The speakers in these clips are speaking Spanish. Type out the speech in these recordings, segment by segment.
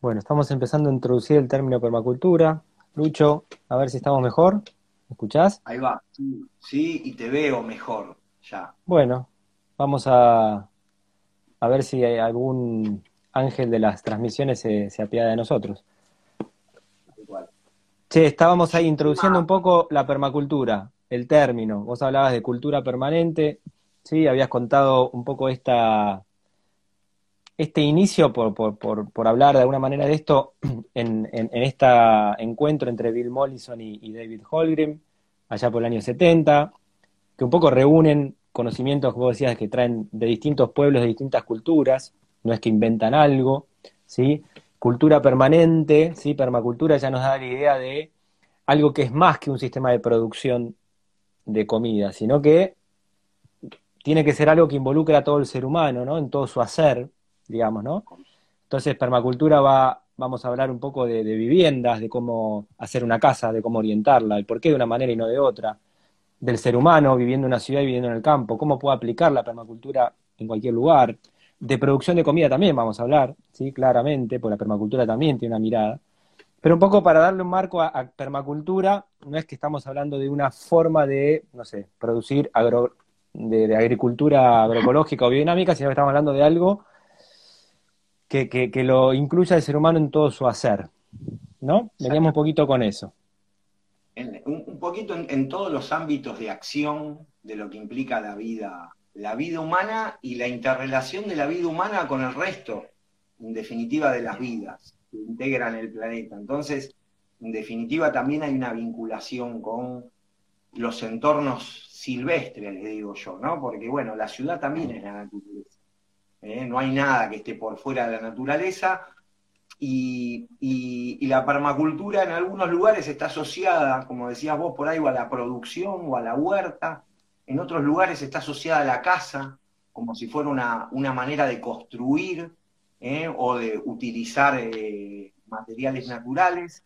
Bueno, estamos empezando a introducir el término permacultura. Lucho, a ver si estamos mejor. ¿Me escuchás? Ahí va. Sí, y te veo mejor ya. Bueno, vamos a, a ver si hay algún ángel de las transmisiones se, se apiada de nosotros. Igual. Che, estábamos ahí introduciendo un poco la permacultura, el término. Vos hablabas de cultura permanente, ¿sí? Habías contado un poco esta, este inicio, por, por, por, hablar de alguna manera de esto, en, en, en este encuentro entre Bill Mollison y, David Holgrim, allá por el año 70, que un poco reúnen conocimientos vos decías que traen de distintos pueblos, de distintas culturas, no es que inventan algo, ¿sí? Cultura permanente, ¿sí? Permacultura ya nos da la idea de algo que es más que un sistema de producción de comida, sino que tiene que ser algo que involucra a todo el ser humano, ¿no? En todo su hacer, digamos, ¿no? Entonces, permacultura va, vamos a hablar un poco de, viviendas, de cómo hacer una casa, de cómo orientarla, el por qué de una manera y no de otra, del ser humano viviendo en una ciudad y viviendo en el campo, cómo puede aplicar la permacultura en cualquier lugar, de producción de comida también vamos a hablar, sí, claramente, porque la permacultura también tiene una mirada. Pero un poco para darle un marco a, a permacultura, no es que estamos hablando de una forma de, no sé, producir agro, de, de agricultura agroecológica o biodinámica, sino que estamos hablando de algo que, que, que lo incluya el ser humano en todo su hacer, ¿no? Veníamos un poquito con eso. En- un, un poquito en, en todos los ámbitos de acción de lo que implica la vida, la vida humana y la interrelación de la vida humana con el resto, en definitiva, de las vidas que integran el planeta. Entonces, en definitiva, también hay una vinculación con los entornos silvestres, les digo yo, ¿no? Porque, bueno, la ciudad también es la naturaleza. ¿Eh? No hay nada que esté por fuera de la naturaleza, y, la permacultura en algunos lugares está asociada, como decías vos por ahí, a la producción o a la huerta, en otros lugares está asociada a la casa, como si fuera una, una manera de construir ¿eh? o de utilizar eh, materiales naturales.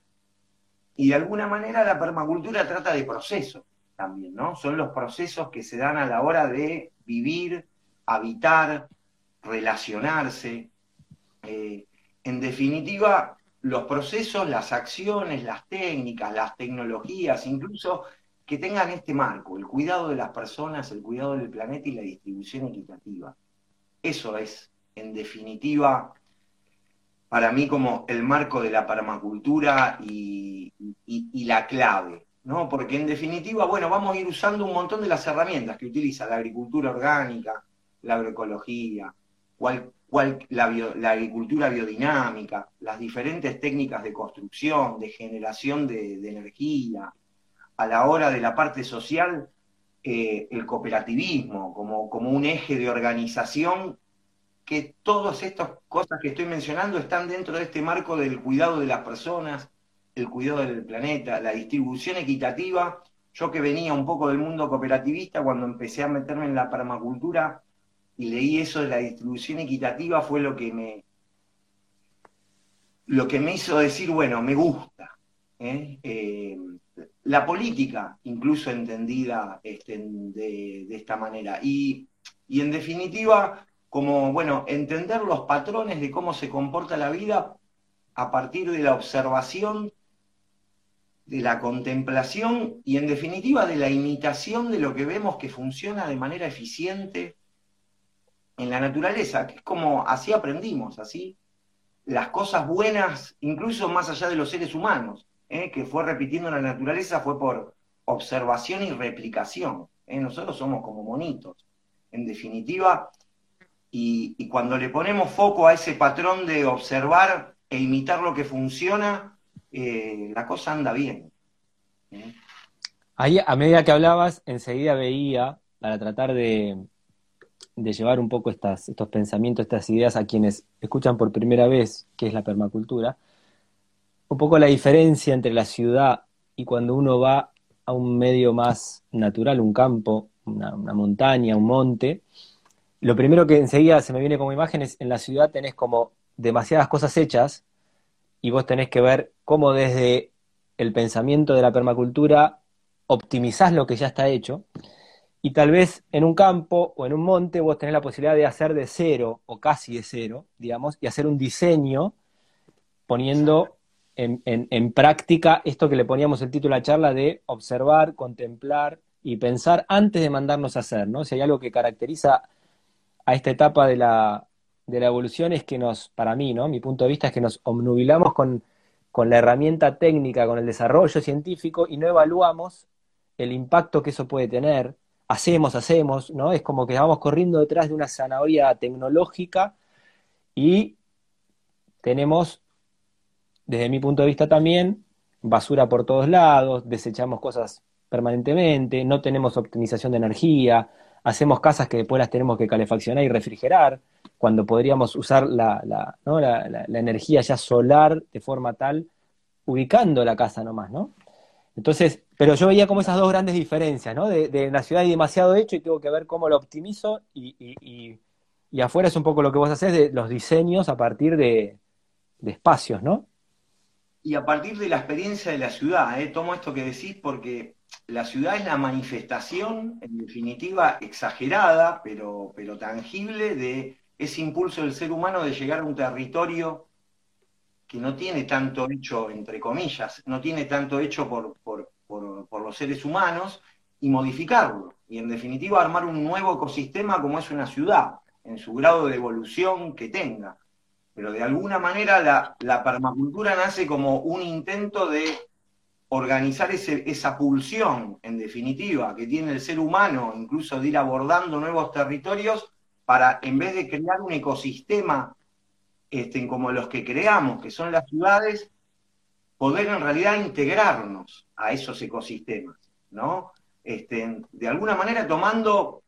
Y de alguna manera la permacultura trata de procesos también, ¿no? Son los procesos que se dan a la hora de vivir, habitar, relacionarse. eh, en definitiva, los procesos, las acciones, las técnicas, las tecnologías, incluso que tengan este marco, el cuidado de las personas, el cuidado del planeta y la distribución equitativa. Eso es, en definitiva, para mí como el marco de la permacultura y, y- y la clave, ¿no? Porque en definitiva, bueno, vamos a ir usando un montón de las herramientas que utiliza la agricultura orgánica, la agroecología, la, agricultura biodinámica, las diferentes técnicas de construcción, de generación de, de energía, a la hora de la parte social, eh, el cooperativismo como, como un eje de organización, que todas estas cosas que estoy mencionando están dentro de este marco del cuidado de las personas, el cuidado del planeta, la distribución equitativa. Yo que venía un poco del mundo cooperativista, cuando empecé a meterme en la permacultura y leí eso de la distribución equitativa, fue lo que me, lo que me hizo decir, bueno, me gusta. ¿eh? Eh, la política, incluso entendida este, de, de esta manera. Y, y en definitiva, como, bueno, entender los patrones de cómo se comporta la vida a partir de la observación, de la contemplación y en definitiva de la imitación de lo que vemos que funciona de manera eficiente en la naturaleza, que es como así aprendimos, así las cosas buenas, incluso más allá de los seres humanos, ¿eh? que fue repitiendo la naturaleza, fue por observación y replicación. ¿eh? Nosotros somos como monitos, en definitiva, y, cuando le ponemos foco a ese patrón de observar e imitar lo que funciona, eh, la cosa anda bien. Ahí, a medida que hablabas, enseguida veía, para tratar de, de llevar un poco estas, estos pensamientos, estas ideas a quienes escuchan por primera vez qué es la permacultura, un poco la diferencia entre la ciudad y cuando uno va a un medio más natural, un campo, una, una montaña, un monte. Lo primero que enseguida se me viene como imagen es en la ciudad tenés como demasiadas cosas hechas y vos tenés que ver cómo desde el pensamiento de la permacultura optimizás lo que ya está hecho y tal vez en un campo o en un monte vos tenés la posibilidad de hacer de cero o casi de cero, digamos, y hacer un diseño poniendo en, práctica esto que le poníamos el título a la charla de observar, contemplar y pensar antes de mandarnos a hacer, ¿no? Si hay algo que caracteriza a esta etapa de la, de la evolución es que nos, para mí, ¿no? Mi punto de vista es que nos omnubilamos con, con la herramienta técnica, con el desarrollo científico y no evaluamos el impacto que eso puede tener. Hacemos, hacemos, ¿no? Es como que vamos corriendo detrás de una zanahoria tecnológica y tenemos desde mi punto de vista también, basura por todos lados, desechamos cosas permanentemente, no tenemos optimización de energía, hacemos casas que después las tenemos que calefaccionar y refrigerar, cuando podríamos usar la, la, ¿no? la, la, energía ya solar de forma tal, ubicando la casa nomás, ¿no? Entonces, pero yo veía como esas dos grandes diferencias, ¿no? De, la ciudad hay demasiado hecho y tengo que ver cómo lo optimizo y, y, y, afuera es un poco lo que vos haces de los diseños a partir de, de espacios, ¿no? y a partir de la experiencia de la ciudad, ¿eh? tomo esto que decís porque la ciudad es la manifestación, en definitiva, exagerada, pero, pero tangible, de ese impulso del ser humano de llegar a un territorio que no tiene tanto hecho, entre comillas, no tiene tanto hecho por, por, por los seres humanos, y modificarlo. Y en definitiva armar un nuevo ecosistema como es una ciudad, en su grado de evolución que tenga pero de alguna manera la, permacultura nace como un intento de organizar esa pulsión, en definitiva, que tiene el ser humano, incluso de ir abordando nuevos territorios, para en vez de crear un ecosistema este, como los que creamos, que son las ciudades, poder en realidad integrarnos a esos ecosistemas, ¿no? Este, de alguna manera tomando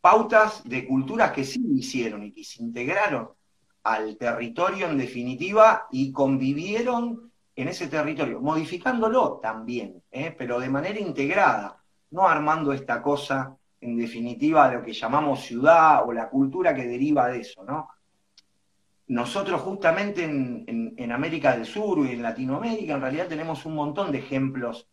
pautas de culturas que sí hicieron y que se integraron al territorio en definitiva y convivieron en ese territorio, modificándolo también, ¿eh? pero de manera integrada, no armando esta cosa en definitiva lo que llamamos ciudad o la cultura que deriva de eso, ¿no? Nosotros justamente en, América del Sur y en Latinoamérica en realidad tenemos un montón de ejemplos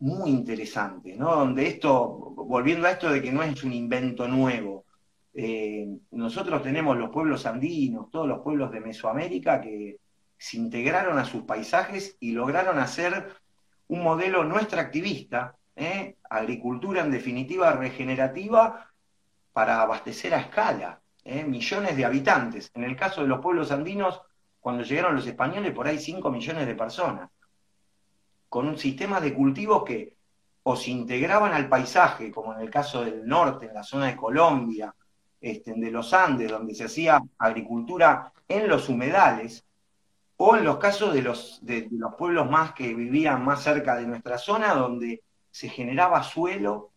muy interesantes, ¿no? Donde esto, volviendo a esto de que no es un invento nuevo, eh, nosotros tenemos los pueblos andinos, todos los pueblos de Mesoamérica que se integraron a sus paisajes y lograron hacer un modelo no extractivista, ¿eh? agricultura en definitiva regenerativa para abastecer a escala, ¿eh? millones de habitantes. En el caso de los pueblos andinos, cuando llegaron los españoles, por ahí 5 millones de personas, con un sistema de cultivos que o se integraban al paisaje, como en el caso del norte, en la zona de Colombia, este, de los Andes, donde se hacía agricultura en los humedales, o en los casos de los, de, los pueblos más que vivían más cerca de nuestra zona, donde se generaba suelo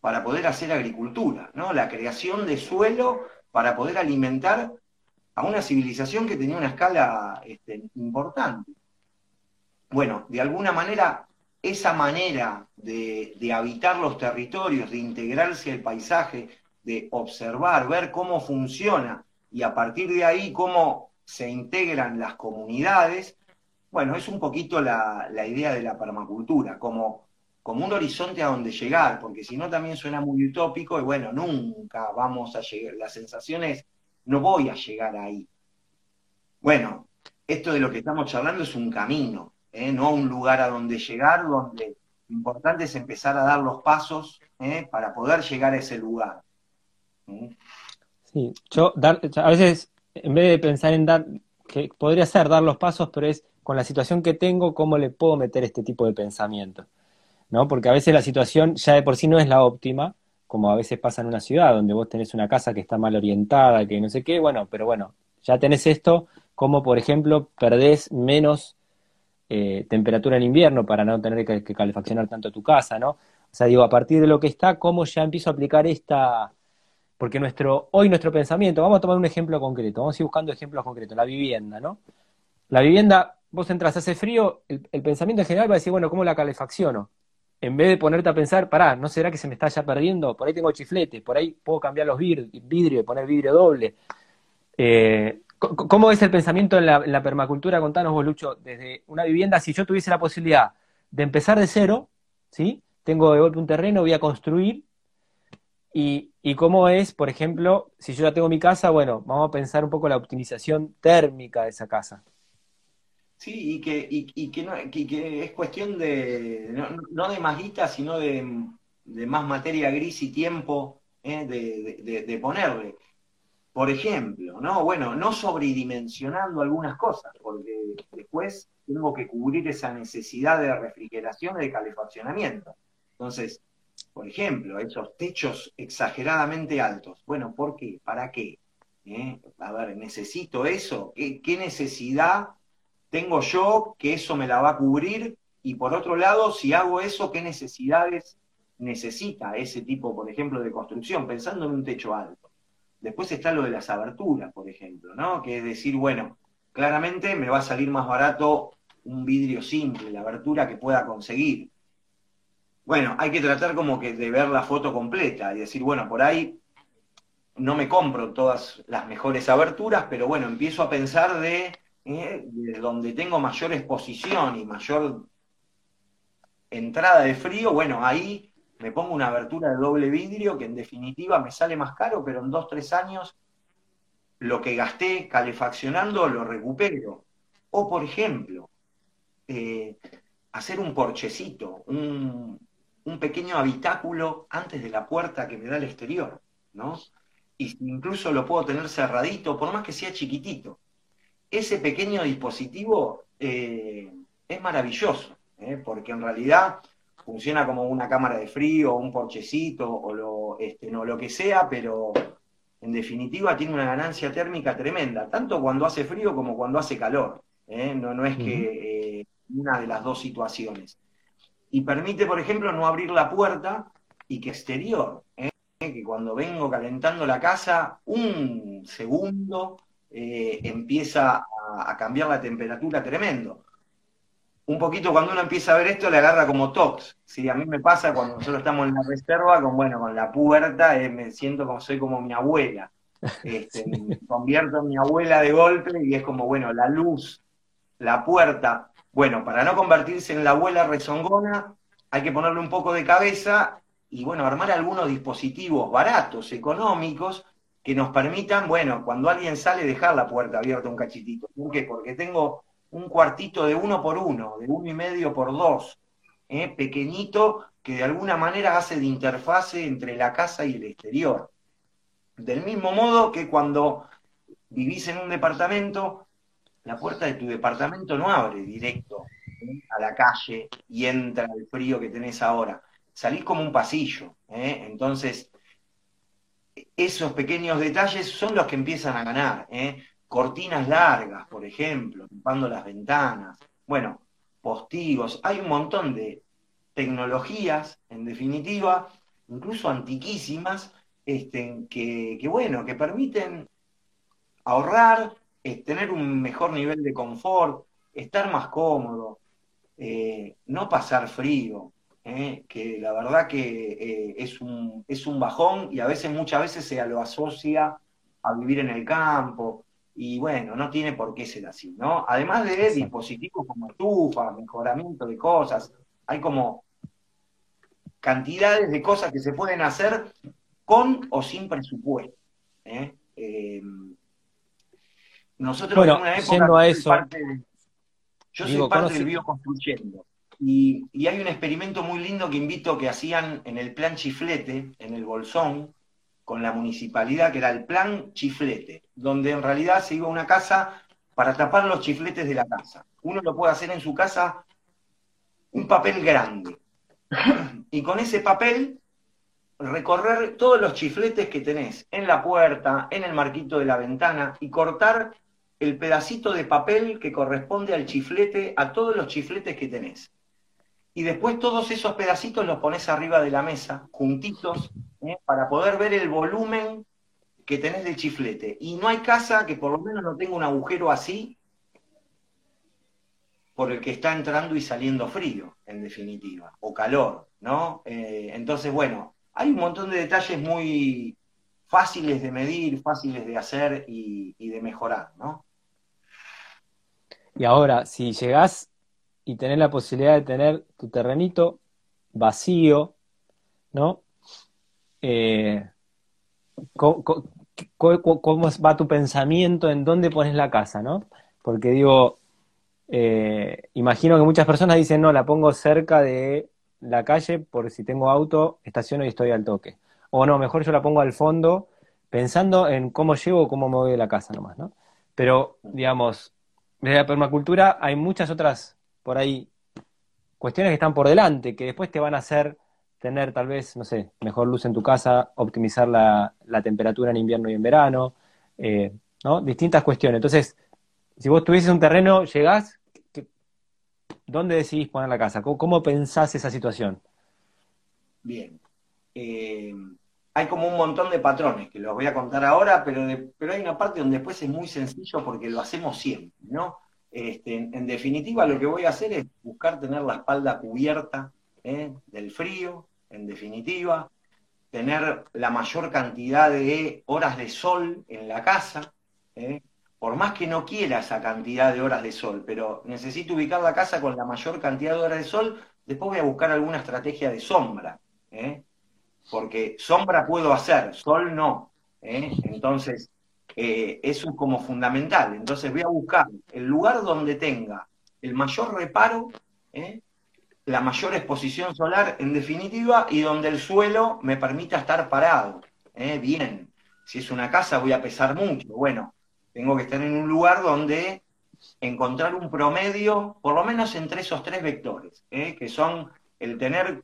para poder hacer agricultura, ¿no? La creación de suelo para poder alimentar a una civilización que tenía una escala este, importante. Bueno, de alguna manera, esa manera de, de habitar los territorios, de integrarse al paisaje, de observar, ver cómo funciona y a partir de ahí cómo se integran las comunidades, bueno, es un poquito la, idea de la permacultura, como, como un horizonte a donde llegar, porque si no también suena muy utópico y bueno, nunca vamos a llegar, la sensación es, no voy a llegar ahí. Bueno, esto de lo que estamos charlando es un camino, ¿eh? no un lugar a donde llegar, donde lo importante es empezar a dar los pasos ¿eh? para poder llegar a ese lugar. Sí, yo a veces, en vez de pensar en dar, que podría ser dar los pasos, pero es con la situación que tengo, cómo le puedo meter este tipo de pensamiento. ¿No? Porque a veces la situación ya de por sí no es la óptima, como a veces pasa en una ciudad, donde vos tenés una casa que está mal orientada, que no sé qué, bueno, pero bueno, ya tenés esto, como por ejemplo perdés menos eh, temperatura en invierno para no tener que, calefaccionar tanto tu casa, ¿no? O sea, digo, a partir de lo que está, ¿cómo ya empiezo a aplicar esta, porque nuestro, hoy nuestro pensamiento, vamos a tomar un ejemplo concreto, vamos a ir buscando ejemplos concretos, la vivienda, ¿no? La vivienda, vos entras, hace frío, el, pensamiento en general va a decir, bueno, ¿cómo la calefacciono? En vez de ponerte a pensar, pará, ¿no será que se me está ya perdiendo? Por ahí tengo chifletes, por ahí puedo cambiar los vidrios y poner vidrio doble. Eh, ¿Cómo es el pensamiento en la, en la, permacultura? Contanos vos, Lucho, desde una vivienda, si yo tuviese la posibilidad de empezar de cero, ¿sí? Tengo de golpe un terreno, voy a construir, y, y, cómo es, por ejemplo, si yo ya tengo mi casa, bueno, vamos a pensar un poco la optimización térmica de esa casa. Sí, y que, y, que, no, que, es cuestión de, no, de más guita, sino de, más materia gris y tiempo ¿eh? de, ponerle. Por ejemplo, ¿no? Bueno, no sobredimensionando algunas cosas, porque después tengo que cubrir esa necesidad de refrigeración y de calefaccionamiento. Entonces, por ejemplo, esos techos exageradamente altos. Bueno, ¿por qué? ¿Para qué? ¿Eh? A ver, ¿necesito eso? ¿Qué necesidad tengo yo que eso me la va a cubrir y por otro lado, si hago eso, ¿qué necesidades necesita ese tipo, por ejemplo, de construcción? Pensando en un techo alto. Después está lo de las aberturas, por ejemplo, ¿no? Que es decir, bueno, claramente me va a salir más barato un vidrio simple, la abertura que pueda conseguir. Bueno, hay que tratar como que de ver la foto completa y decir, bueno, por ahí no me compro todas las mejores aberturas, pero bueno, empiezo a pensar de ¿eh? donde tengo mayor exposición y mayor entrada de frío, bueno, ahí me pongo una abertura de doble vidrio que en definitiva me sale más caro, pero en dos, tres años lo que gasté calefaccionando lo recupero. O, por ejemplo, eh, hacer un porchecito, un, un, pequeño habitáculo antes de la puerta que me da al exterior, ¿no? Y incluso lo puedo tener cerradito, por más que sea chiquitito ese pequeño dispositivo eh, es maravilloso, ¿eh? porque en realidad funciona como una cámara de frío, un porchecito o lo, este, no, lo que sea, pero en definitiva tiene una ganancia térmica tremenda, tanto cuando hace frío como cuando hace calor. ¿eh? No, no es que una de las dos situaciones. Y permite, por ejemplo, no abrir la puerta y que exterior, que cuando vengo calentando la casa, un segundo eh, empieza a, cambiar la temperatura tremendo. Un poquito cuando uno empieza a ver esto le agarra como tox. ¿sí? A mí me pasa cuando nosotros estamos en la reserva, con bueno, con la puerta, eh, me siento como soy como mi abuela. Este, me convierto en mi abuela de golpe y es como, bueno, la luz, la puerta. Bueno, para no convertirse en la abuela rezongona, hay que ponerle un poco de cabeza y bueno, armar algunos dispositivos baratos, económicos, que nos permitan, bueno, cuando alguien sale, dejar la puerta abierta un cachitito. ¿Por qué? Porque tengo un cuartito de uno por uno, de uno y medio por dos, ¿eh? pequeñito, que de alguna manera hace de interfase entre la casa y el exterior. Del mismo modo que cuando vivís en un departamento, la puerta de tu departamento no abre directo ¿eh? a la calle y entra el frío que tenés ahora. Salís como un pasillo. ¿eh? Entonces, esos pequeños detalles son los que empiezan a ganar. ¿eh? Cortinas largas, por ejemplo, tapando las ventanas. Bueno, postigos. Hay un montón de tecnologías, en definitiva, incluso antiquísimas, este, que, bueno, que permiten ahorrar, tener un mejor nivel de confort, estar más cómodo, eh, no pasar frío. ¿Eh? que la verdad que eh, es, un, es un bajón y a veces, muchas veces se lo asocia a vivir en el campo. Y bueno, no tiene por qué ser así, ¿no? Además de dispositivos como estufa, mejoramiento de cosas, hay como cantidades de cosas que se pueden hacer con o sin presupuesto. ¿eh? nosotros en una época, eso, yo soy parte del bioconstruyendo. Y, hay un experimento muy lindo que invito que hacían en el plan Chiflete, en el Bolsón, con la municipalidad, que era el plan Chiflete, donde en realidad se iba a una casa para tapar los chifletes de la casa. Uno lo puede hacer en su casa un papel grande. Y con ese papel recorrer todos los chifletes que tenés en la puerta, en el marquito de la ventana y cortar el pedacito de papel que corresponde al chiflete, a todos los chifletes que tenés y después todos esos pedacitos los pones arriba de la mesa, juntitos, ¿eh? para poder ver el volumen que tenés del chiflete. Y no hay casa que por lo menos no tenga un agujero así por el que está entrando y saliendo frío, en definitiva, o calor, ¿no? Eh, entonces, bueno, hay un montón de detalles muy fáciles de medir, fáciles de hacer y, y de mejorar, ¿no? Y ahora, si llegás y tener la posibilidad de tener tu terrenito vacío, ¿no? Eh, ¿cómo, va tu pensamiento en dónde pones la casa, ¿no? Porque digo, eh, imagino que muchas personas dicen, no, la pongo cerca de la calle por si tengo auto, estaciono y estoy al toque. O no, mejor yo la pongo al fondo pensando en cómo llego o cómo me voy la casa nomás, ¿no? Pero, digamos, desde la permacultura hay muchas otras, por ahí, cuestiones que están por delante, que después te van a hacer tener tal vez, no sé, mejor luz en tu casa, optimizar la, temperatura en invierno y en verano, eh, ¿no? Distintas cuestiones. Entonces, si vos tuvieses un terreno, llegás, ¿dónde decidís poner la casa? ¿Cómo, pensás esa situación? Bien. Eh, hay como un montón de patrones que los voy a contar ahora, pero, pero hay una parte donde después es muy sencillo porque lo hacemos siempre, ¿no? Este, en, definitiva, lo que voy a hacer es buscar tener la espalda cubierta ¿eh? del frío, en definitiva, tener la mayor cantidad de horas de sol en la casa, ¿eh? por más que no quiera esa cantidad de horas de sol, pero necesito ubicar la casa con la mayor cantidad de horas de sol, después voy a buscar alguna estrategia de sombra. ¿eh? porque sombra puedo hacer, sol no. ¿eh? Entonces, eh, eso es como fundamental. Entonces voy a buscar el lugar donde tenga el mayor reparo, ¿eh? la mayor exposición solar en definitiva, y donde el suelo me permita estar parado. Bien, si es una casa voy a pesar mucho. Bueno, tengo que estar en un lugar donde encontrar un promedio, por lo menos entre esos tres vectores, que son el tener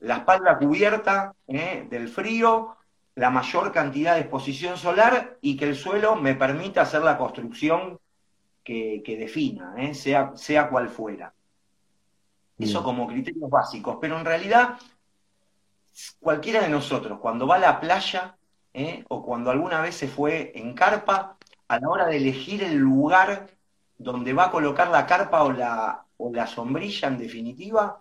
la espalda cubierta ¿eh? del frío, la mayor cantidad de exposición solar y que el suelo me permita hacer la construcción que, defina, ¿eh? sea, sea cual fuera. Eso como criterios básicos, pero en realidad cualquiera de nosotros cuando va a la playa ¿eh? o cuando alguna vez se fue en carpa, a la hora de elegir el lugar donde va a colocar la carpa o la, o la sombrilla en definitiva,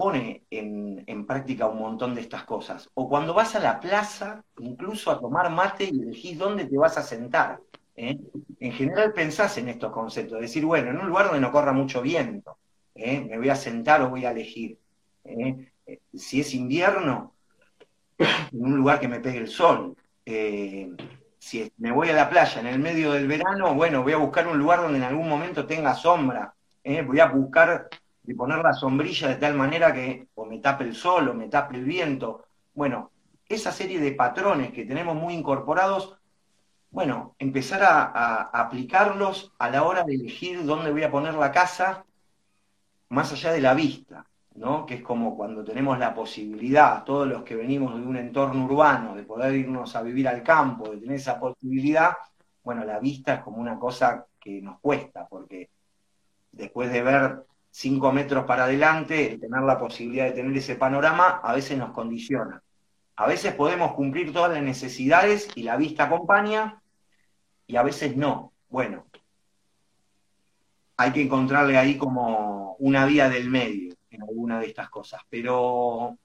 pone en, práctica un montón de estas cosas. O cuando vas a la plaza, incluso a tomar mate y elegís dónde te vas a sentar. ¿eh? En general pensás en estos conceptos, decir, bueno, en un lugar donde no corra mucho viento, ¿eh? me voy a sentar o voy a elegir. ¿eh? Si es invierno, en un lugar que me pegue el sol. si me voy a la playa en el medio del verano, bueno, voy a buscar un lugar donde en algún momento tenga sombra. Voy a buscar de poner la sombrilla de tal manera que o me tape el sol o me tape el viento. Bueno, esa serie de patrones que tenemos muy incorporados, bueno, empezar a, aplicarlos a la hora de elegir dónde voy a poner la casa, más allá de la vista, ¿no? Que es como cuando tenemos la posibilidad, todos los que venimos de un entorno urbano, de poder irnos a vivir al campo, de tener esa posibilidad, bueno, la vista es como una cosa que nos cuesta, porque después de ver cinco metros para adelante, tener la posibilidad de tener ese panorama, a veces nos condiciona. A veces podemos cumplir todas las necesidades y la vista acompaña, y a veces no. Bueno, hay que encontrarle ahí como una vía del medio en alguna de estas cosas. Pero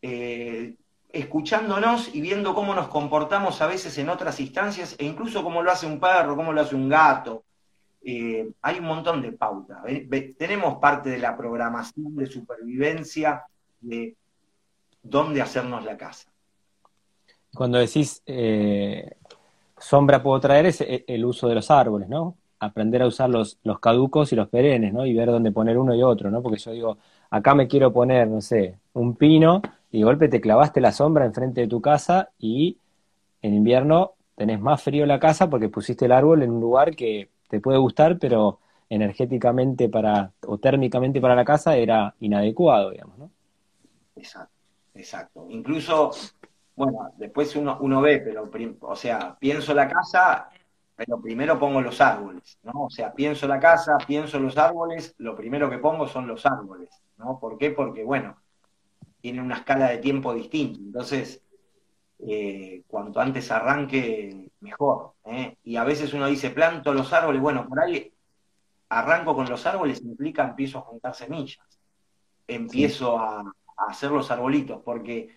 eh, escuchándonos y viendo cómo nos comportamos a veces en otras instancias, e incluso cómo lo hace un perro, cómo lo hace un gato, eh, hay un montón de pautas. Tenemos parte de la programación de supervivencia de dónde hacernos la casa. Cuando decís eh, sombra puedo traer es eh, el uso de los árboles, ¿no? Aprender a usar los, los caducos y los perennes, ¿no? Y ver dónde poner uno y otro, ¿no? Porque yo digo, acá me quiero poner, no sé, un pino y de golpe te clavaste la sombra enfrente de tu casa y en invierno tenés más frío la casa porque pusiste el árbol en un lugar que te puede gustar, pero energéticamente para, o térmicamente para la casa era inadecuado, digamos, ¿no? Exacto, exacto. Incluso, bueno, después uno, uno ve, pero, o sea, pienso la casa, pero primero pongo los árboles, ¿no? O sea, pienso la casa, pienso los árboles, lo primero que pongo son los árboles, ¿no? ¿Por qué? Porque, bueno, tiene una escala de tiempo distinta. Entonces, eh, cuanto antes arranque, mejor. ¿eh? Y a veces uno dice, planto los árboles, bueno, por ahí arranco con los árboles, implica empiezo a juntar semillas, empiezo a, hacer los arbolitos, porque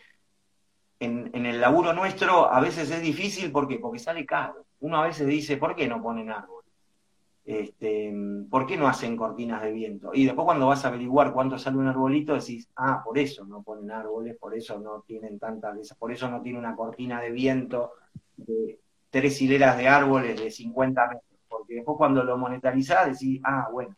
en, el laburo nuestro a veces es difícil porque, porque sale caro. Uno a veces dice, ¿por qué no ponen árboles? Este, ¿Por qué no hacen cortinas de viento? Y después cuando vas a averiguar cuánto sale un arbolito, decís, ah, por eso no ponen árboles, por eso no tienen tantas, por eso no tiene una cortina de viento de tres hileras de árboles de 50 metros, porque después cuando lo monetarizás decís, ah, bueno.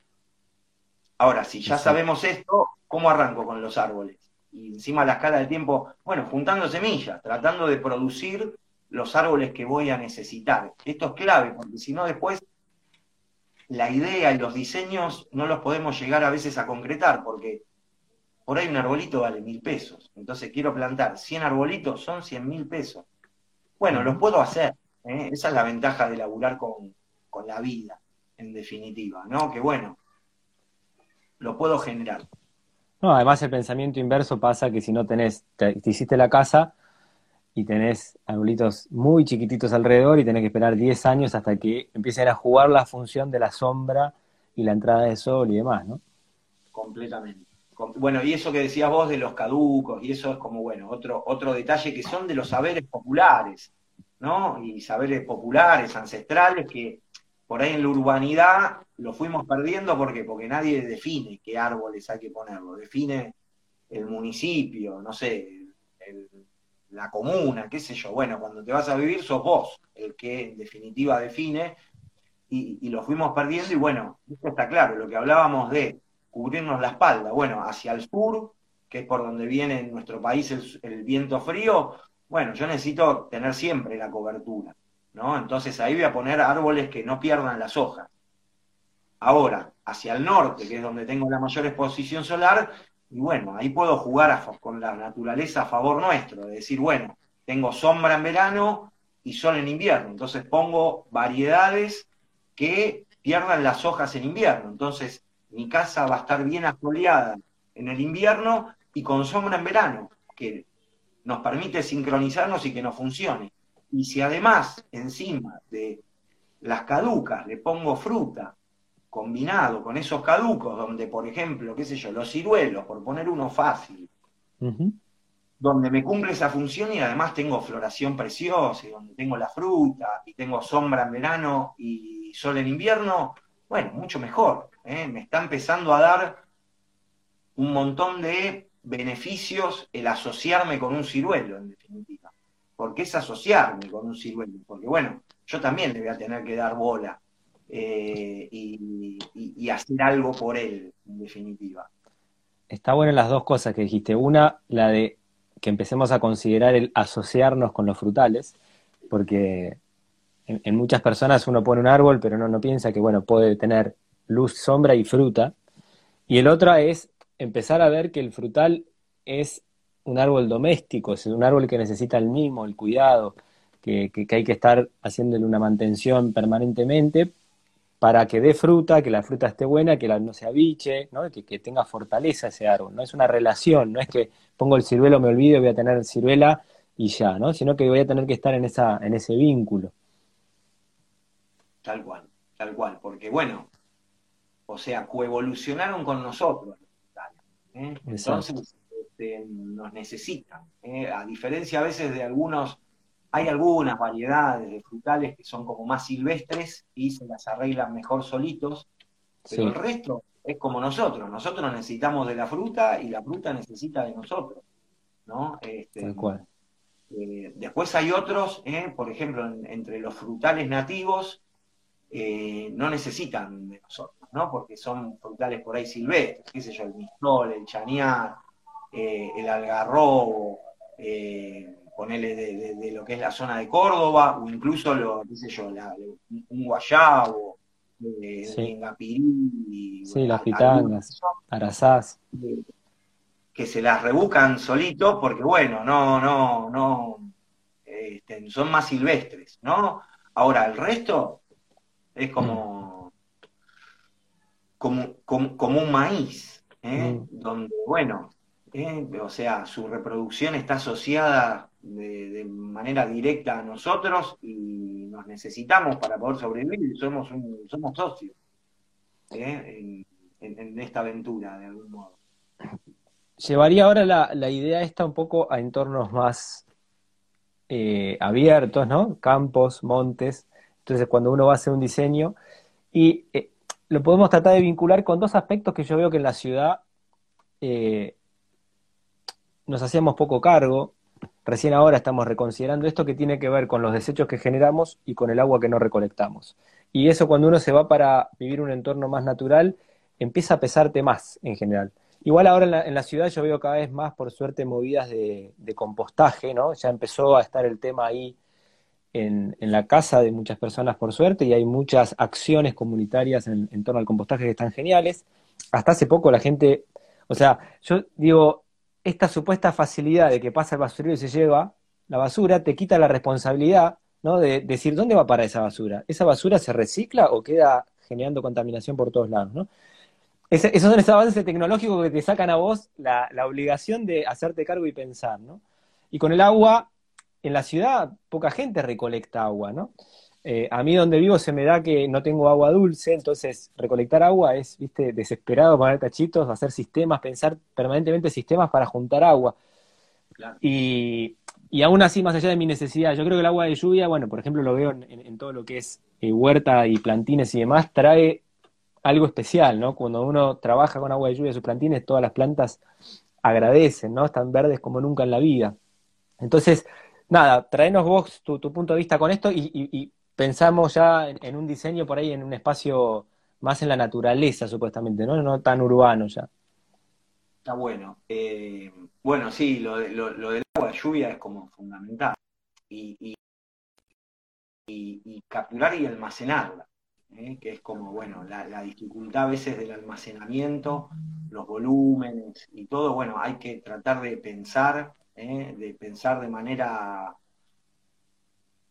Ahora, si ya sabemos esto, ¿cómo arranco con los árboles? Y encima la escala de tiempo, bueno, juntando semillas, tratando de producir los árboles que voy a necesitar. Esto es clave, porque si no después la idea y los diseños no los podemos llegar a veces a concretar, porque por ahí un arbolito vale mil pesos. Entonces quiero plantar 100 arbolitos, son 100 mil pesos. Bueno, los puedo hacer. ¿eh? Esa es la ventaja de laburar con, la vida, en definitiva, ¿no? Que bueno, lo puedo generar. No, además el pensamiento inverso pasa que si no tenés, te, hiciste la casa y tenés arbolitos muy chiquititos alrededor y tenés que esperar 10 años hasta que empiecen a jugar la función de la sombra y la entrada de sol y demás, ¿no? Completamente. Bueno, y eso que decías vos de los caducos, y eso es como, bueno, otro, otro detalle que son de los saberes populares, ¿no? Y saberes populares, ancestrales, que por ahí en la urbanidad lo fuimos perdiendo, ¿por Porque nadie define qué árboles hay que ponerlo, define el municipio, no sé, la comuna, qué sé yo. Bueno, cuando te vas a vivir sos vos el que en definitiva define, y, y lo fuimos perdiendo, y bueno, esto está claro, lo que hablábamos de cubrirnos la espalda. Bueno, hacia el sur, que es por donde viene en nuestro país el, viento frío, bueno, yo necesito tener siempre la cobertura, ¿no? Entonces ahí voy a poner árboles que no pierdan las hojas. Ahora, hacia el norte, que es donde tengo la mayor exposición solar, y bueno, ahí puedo jugar con la naturaleza a favor nuestro, de decir, bueno, tengo sombra en verano y sol en invierno, entonces pongo variedades que pierdan las hojas en invierno. Entonces, mi casa va a estar bien asoleada en el invierno y con sombra en verano, que nos permite sincronizarnos y que nos funcione. Y si además encima de las caducas le pongo fruta combinado con esos caducos, donde por ejemplo, qué sé yo, los ciruelos, por poner uno fácil, donde me cumple esa función y además tengo floración preciosa, y donde tengo la fruta, y tengo sombra en verano y sol en invierno, bueno, mucho mejor. ¿eh? Me está empezando a dar un montón de beneficios el asociarme con un ciruelo, en definitiva. Porque es asociarme con un ciruelo. Porque bueno, yo también le voy a tener que dar bola eh, y, hacer algo por él, en definitiva. Está bueno las dos cosas que dijiste. Una, la de que empecemos a considerar el asociarnos con los frutales, porque en, muchas personas uno pone un árbol, pero no, no piensa que, bueno, puede tener luz, sombra y fruta. Y el otro es empezar a ver que el frutal es un árbol doméstico, es un árbol que necesita el mimo, el cuidado, que, hay que estar haciéndole una mantención permanentemente para que dé fruta, que la fruta esté buena, que la, no se abiche, ¿no? Que, que, tenga fortaleza ese árbol. No es una relación, no es que pongo el ciruelo, me olvido, voy a tener ciruela y ya, ¿no? Sino que voy a tener que estar en, esa, en ese vínculo. Tal cual, tal cual, porque bueno, o sea, coevolucionaron con nosotros. ¿eh? Entonces este, nos necesitan. ¿eh? A diferencia a veces de algunos, hay algunas variedades de frutales que son como más silvestres y se las arreglan mejor solitos, pero el resto es como nosotros. Nosotros necesitamos de la fruta y la fruta necesita de nosotros. ¿no? Este, tal cual. Eh, después hay otros, por ejemplo, entre los frutales nativos, eh, no necesitan de nosotros, ¿no? Porque son frutales por ahí silvestres, qué sé yo, el mistol, el chañar, eh, el algarrobo, eh, ponele de, lo que es la zona de Córdoba, o incluso lo, qué sé yo, un guayabo, eh, sí. Las pitangas, arazás. Que se las rebuscan solitos porque, bueno, no, no, no, este, son más silvestres, ¿no? Ahora, el resto es como, como, como, un maíz, ¿eh? mm. donde, bueno, ¿eh? o sea, su reproducción está asociada de, manera directa a nosotros y nos necesitamos para poder sobrevivir, somos, somos socios ¿eh? en, esta aventura, de algún modo. Llevaría ahora la, la idea esta un poco a entornos más abiertos, ¿no? Campos, montes, entonces, cuando uno va a hacer un diseño, y eh, lo podemos tratar de vincular con dos aspectos que yo veo que en la ciudad eh, nos hacíamos poco cargo, recién ahora estamos reconsiderando esto que tiene que ver con los desechos que generamos y con el agua que no recolectamos. Y eso cuando uno se va para vivir un entorno más natural, empieza a pesarte más en general. Igual ahora en la, ciudad yo veo cada vez más, por suerte, movidas de, compostaje, ¿no? Ya empezó a estar el tema ahí en, la casa de muchas personas, por suerte, y hay muchas acciones comunitarias en, en torno al compostaje que están geniales. Hasta hace poco la gente, o sea, yo digo, esta supuesta facilidad de que pasa el basurero y se lleva la basura te quita la responsabilidad, ¿no? De decir, ¿dónde va para esa basura? ¿Esa basura se recicla o queda generando contaminación por todos lados, ¿no? esos son esos avances tecnológicos que te sacan a vos la, obligación de hacerte cargo y pensar, ¿no? Y con el agua, en la ciudad poca gente recolecta agua, ¿no? Eh, a mí donde vivo se me da que no tengo agua dulce, entonces recolectar agua es, viste, desesperado, poner tachitos, hacer sistemas, pensar permanentemente sistemas para juntar agua. Y, aún así, más allá de mi necesidad, yo creo que el agua de lluvia, bueno, por ejemplo, lo veo en, todo lo que es eh, huerta y plantines y demás, trae algo especial, ¿no? Cuando uno trabaja con agua de lluvia sus plantines, todas las plantas agradecen, ¿no? Están verdes como nunca en la vida. Entonces, nada, traenos vos tu, punto de vista con esto y, pensamos ya en, un diseño por ahí, en un espacio más en la naturaleza, supuestamente, ¿no? No tan urbano ya. Está bueno. Eh, bueno, sí, lo, lo, del agua lluvia es como fundamental. y, y capturar y almacenarla. ¿eh? que es como, bueno, la, dificultad a veces del almacenamiento, los volúmenes y todo, bueno, hay que tratar de pensar, ¿eh? de pensar de manera,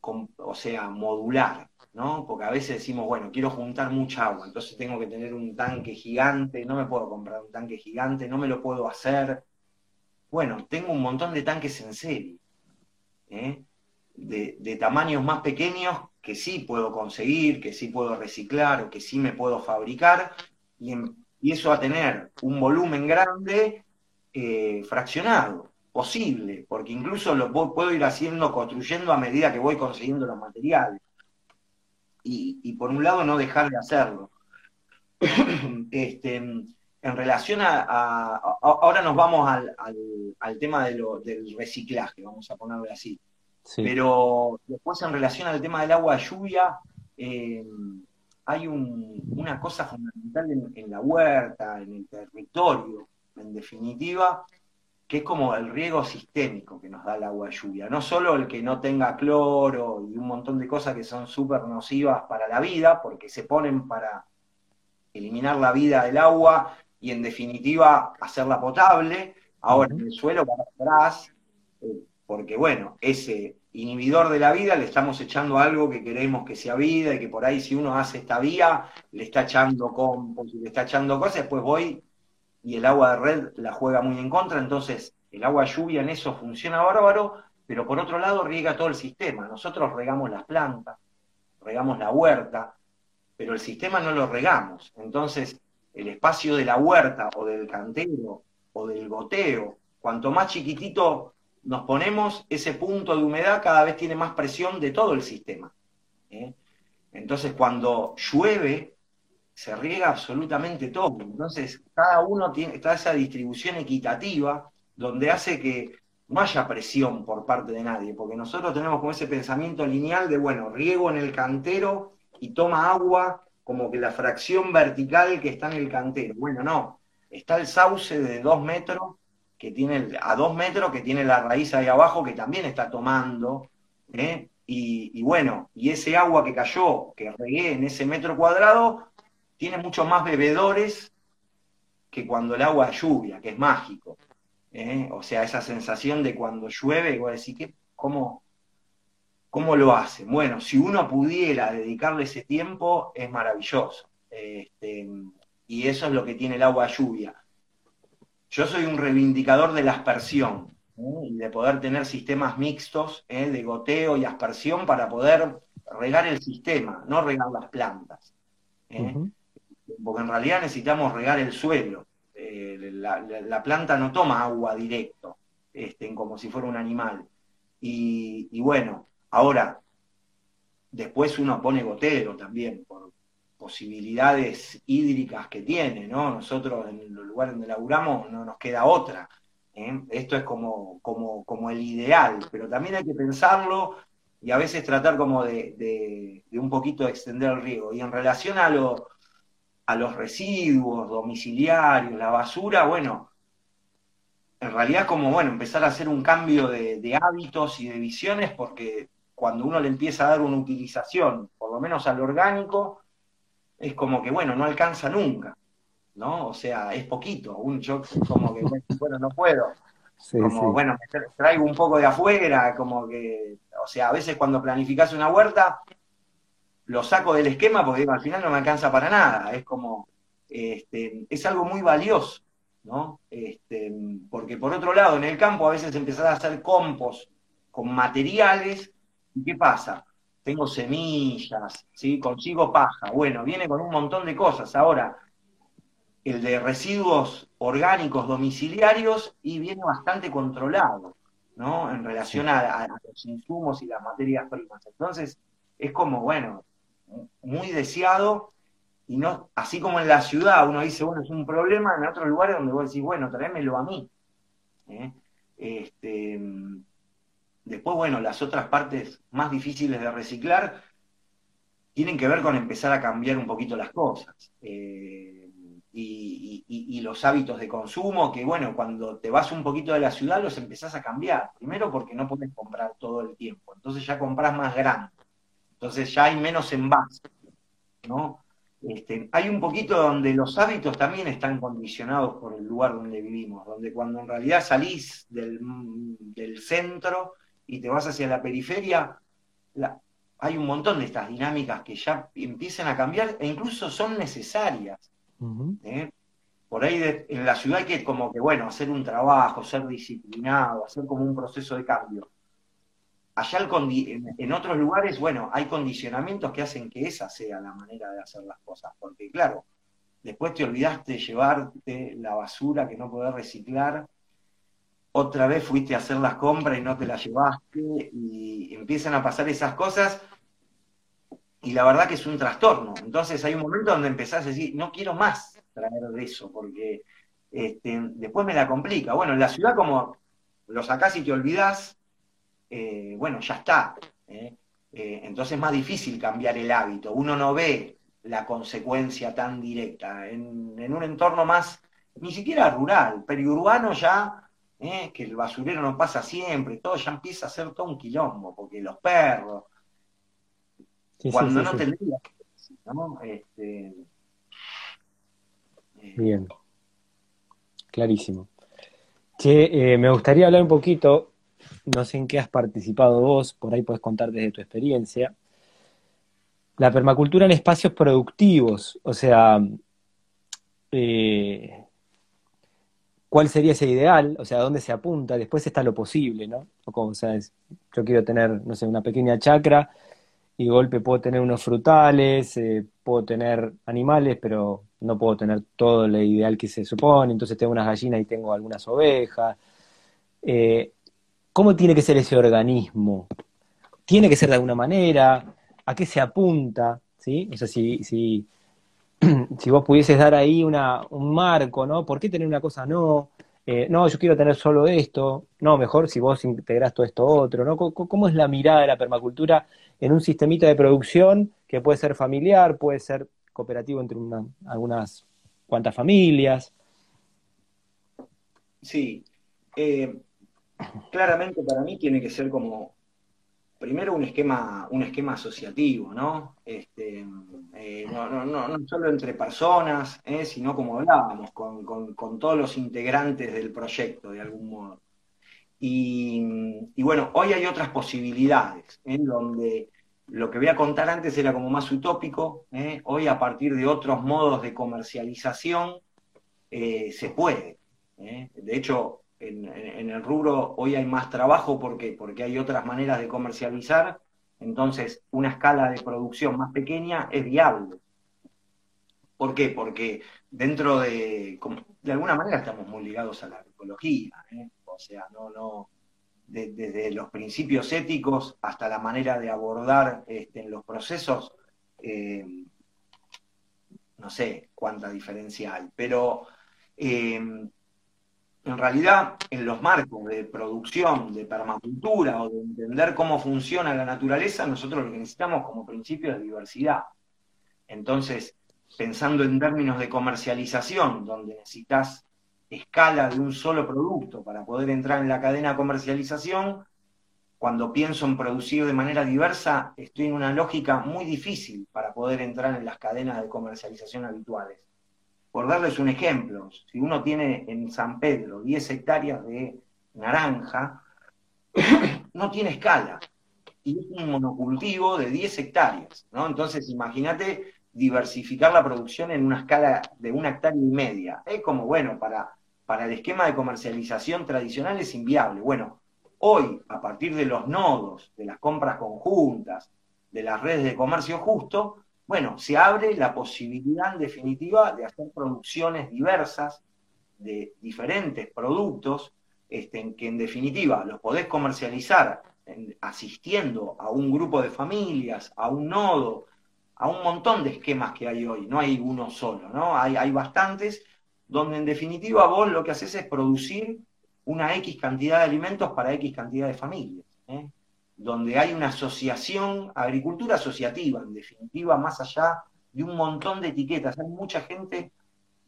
o sea, modular, ¿no? Porque a veces decimos, bueno, quiero juntar mucha agua, entonces tengo que tener un tanque gigante, no me puedo comprar un tanque gigante, no me lo puedo hacer. Bueno, tengo un montón de tanques en serie, ¿eh? de, de tamaños más pequeños que sí puedo conseguir, que sí puedo reciclar o que sí me puedo fabricar, y, eso va a tener un volumen grande eh, fraccionado, posible, porque incluso lo puedo ir haciendo, construyendo a medida que voy consiguiendo los materiales. Y, por un lado no dejar de hacerlo. este, en relación a, ahora nos vamos al, tema del reciclaje, vamos a ponerlo así. Pero después en relación al tema del agua lluvia, eh, hay una cosa fundamental en, la huerta, en el territorio, en definitiva, que es como el riego sistémico que nos da el agua lluvia. No solo el que no tenga cloro y un montón de cosas que son súper nocivas para la vida, porque se ponen para eliminar la vida del agua y en definitiva hacerla potable. Ahora, en el suelo para atrás, eh, porque bueno, ese inhibidor de la vida le estamos echando algo que queremos que sea vida y que por ahí si uno hace esta vía, le está echando compost, le está echando cosas, después voy y el agua de red la juega muy en contra, entonces el agua lluvia en eso funciona bárbaro, pero por otro lado riega todo el sistema. Nosotros regamos las plantas, regamos la huerta, pero el sistema no lo regamos. Entonces, el espacio de la huerta o del cantero o del goteo, cuanto más chiquitito nos ponemos, ese punto de humedad cada vez tiene más presión de todo el sistema. ¿eh? Entonces, cuando llueve, se riega absolutamente todo. Entonces, cada uno tiene está esa distribución equitativa donde hace que no haya presión por parte de nadie, porque nosotros tenemos como ese pensamiento lineal de, bueno, riego en el cantero y toma agua como que la fracción vertical que está en el cantero. Bueno, no, está el sauce de dos metros que tiene a dos metros, que tiene la raíz ahí abajo, que también está tomando, ¿eh? y, bueno, y ese agua que cayó, que regué en ese metro cuadrado, tiene mucho más bebedores que cuando el agua lluvia, que es mágico. ¿eh? O sea, esa sensación de cuando llueve, voy a decir, ¿qué, cómo, ¿cómo lo hace? Bueno, si uno pudiera dedicarle ese tiempo, es maravilloso. Este, y eso es lo que tiene el agua lluvia yo soy un reivindicador de la aspersión ¿eh? y de poder tener sistemas mixtos ¿eh? de goteo y aspersión para poder regar el sistema, no regar las plantas. ¿eh? Porque en realidad necesitamos regar el suelo. La, planta no toma agua directo, este, como si fuera un animal. Y, bueno, ahora, después uno pone gotero también, por, posibilidades hídricas que tiene, ¿no? Nosotros en los lugares donde laburamos no nos queda otra. ¿eh? Esto es como, como, como el ideal, pero también hay que pensarlo y a veces tratar como de, un poquito extender el riego. Y en relación a, lo, a los residuos domiciliarios, la basura, bueno, en realidad como, bueno, empezar a hacer un cambio de, de, hábitos y de visiones, porque cuando uno le empieza a dar una utilización, por lo menos al orgánico, es como que, bueno, no alcanza nunca. ¿no? O sea, es poquito, un shock como que, bueno, no puedo. como, bueno, me traigo un poco de afuera, como que, o sea, a veces cuando planificas una huerta, lo saco del esquema porque al final no me alcanza para nada. Es como, este, es algo muy valioso, ¿no? Este, porque por otro lado, en el campo a veces empezás a hacer compost con materiales, ¿y qué pasa? Tengo semillas, ¿sí? Consigo paja, bueno, viene con un montón de cosas. Ahora, el de residuos orgánicos domiciliarios y viene bastante controlado, ¿no? En relación a, los insumos y las materias primas. Entonces, es como, bueno, muy deseado y no, así como en la ciudad uno dice, bueno, es un problema, en otros lugares donde vos decís, bueno, tráemelo a mí. ¿eh? Este, después, bueno, las otras partes más difíciles de reciclar tienen que ver con empezar a cambiar un poquito las cosas. Eh, y, los hábitos de consumo, que bueno, cuando te vas un poquito de la ciudad los empezás a cambiar. Primero porque no puedes comprar todo el tiempo, entonces ya compras más grande, entonces ya hay menos envase, ¿no? Este, hay un poquito donde los hábitos también están condicionados por el lugar donde vivimos, donde cuando en realidad salís del, centro y te vas hacia la periferia, hay un montón de estas dinámicas que ya empiezan a cambiar e incluso son necesarias. ¿eh? Por ahí en la ciudad hay que como que, bueno, hacer un trabajo, ser disciplinado, hacer como un proceso de cambio. Allá en, otros lugares, bueno, hay condicionamientos que hacen que esa sea la manera de hacer las cosas. Porque claro, después te olvidaste de llevarte la basura que no podés reciclar, otra vez fuiste a hacer las compras y no te la llevaste, y empiezan a pasar esas cosas y la verdad que es un trastorno. Entonces hay un momento donde empezás a decir, no quiero más traer de eso, porque este, después me la complica. Bueno, en la ciudad como lo sacás y te olvidás, eh, bueno, ya está. ¿eh? Eh, entonces es más difícil cambiar el hábito. Uno no ve la consecuencia tan directa. En, en un entorno más, ni siquiera rural, periurbano ya, que el basurero no pasa siempre, todo ya empieza a ser todo un quilombo, porque los perros, cuando no tendría. ¿no? Este, Bien. Clarísimo. Che, eh, me gustaría hablar un poquito, no sé en qué has participado vos, por ahí puedes contar desde tu experiencia, la permacultura en espacios productivos, o sea, eh, ¿cuál sería ese ideal? O sea, ¿a dónde se apunta? Después está lo posible, ¿no? O como, sea, yo quiero tener, no sé, una pequeña chacra y golpe puedo tener unos frutales, eh, puedo tener animales, pero no puedo tener todo lo ideal que se supone, entonces tengo unas gallinas y tengo algunas ovejas. Eh, ¿Cómo tiene que ser ese organismo? ¿Tiene que ser de alguna manera? ¿A qué se apunta? ¿Sí? O sea, si, si, si vos pudieses dar ahí una, un marco, ¿no? ¿Por qué tener una cosa no? Eh, no, yo quiero tener solo esto, no, mejor si vos integrás todo esto otro, ¿no? ¿Cómo, es la mirada de la permacultura en un sistemita de producción que puede ser familiar, puede ser cooperativo entre algunas cuantas familias? Sí, eh, claramente para mí tiene que ser como primero un esquema, un esquema asociativo, ¿no? Este, eh, no, no, no, solo entre personas, ¿eh? sino como hablábamos, con, con, todos los integrantes del proyecto, de algún modo. Y, bueno, hoy hay otras posibilidades, en donde lo que voy a contar antes era como más utópico, ¿eh? hoy a partir de otros modos de comercialización se puede. De hecho, en, el rubro hoy hay más trabajo porque, porque hay otras maneras de comercializar, entonces una escala de producción más pequeña es viable. ¿Por qué? Porque dentro de, de alguna manera estamos muy ligados a la ecología, ¿eh? o sea, no, no, desde los principios éticos hasta la manera de abordar este, los procesos, eh, no sé cuánta diferencia hay, pero eh, en realidad, en los marcos de producción, de permacultura o de entender cómo funciona la naturaleza, nosotros lo que necesitamos como principio es diversidad. Entonces, pensando en términos de comercialización, donde necesitas escala de un solo producto para poder entrar en la cadena de comercialización, cuando pienso en producir de manera diversa, estoy en una lógica muy difícil para poder entrar en las cadenas de comercialización habituales. Por darles un ejemplo, si uno tiene en San Pedro 10 hectáreas de naranja, no tiene escala. Y es un monocultivo de 10 hectáreas, ¿no? Entonces, imagínate diversificar la producción en una escala de una hectárea y media. Es como, bueno, para, para el esquema de comercialización tradicional es inviable. Bueno, hoy, a partir de los nodos, de las compras conjuntas, de las redes de comercio justo, bueno, se abre la posibilidad en definitiva de hacer producciones diversas de diferentes productos, este, que en definitiva los podés comercializar asistiendo a un grupo de familias, a un nodo, a un montón de esquemas que hay hoy, no hay uno solo, ¿no? Hay, hay bastantes, donde en definitiva vos lo que haces es producir una X cantidad de alimentos para X cantidad de familias. ¿eh? Donde hay una asociación, agricultura asociativa, en definitiva, más allá de un montón de etiquetas. Hay mucha gente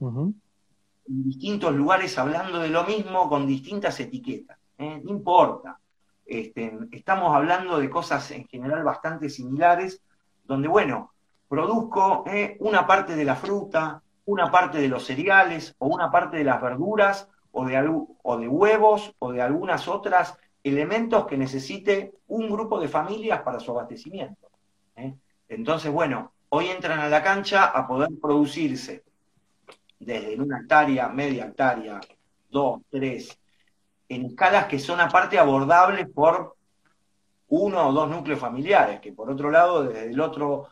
en distintos lugares hablando de lo mismo con distintas etiquetas. ¿eh? No importa. Este, estamos hablando de cosas en general bastante similares, donde, bueno, produzco ¿eh? una parte de la fruta, una parte de los cereales o una parte de las verduras o de, o de huevos o de algunas otras elementos que necesite un grupo de familias para su abastecimiento. ¿eh? Entonces, bueno, hoy entran a la cancha a poder producirse desde una hectárea, media hectárea, dos, tres, en escalas que son aparte abordables por uno o dos núcleos familiares, que por otro lado, desde el otro,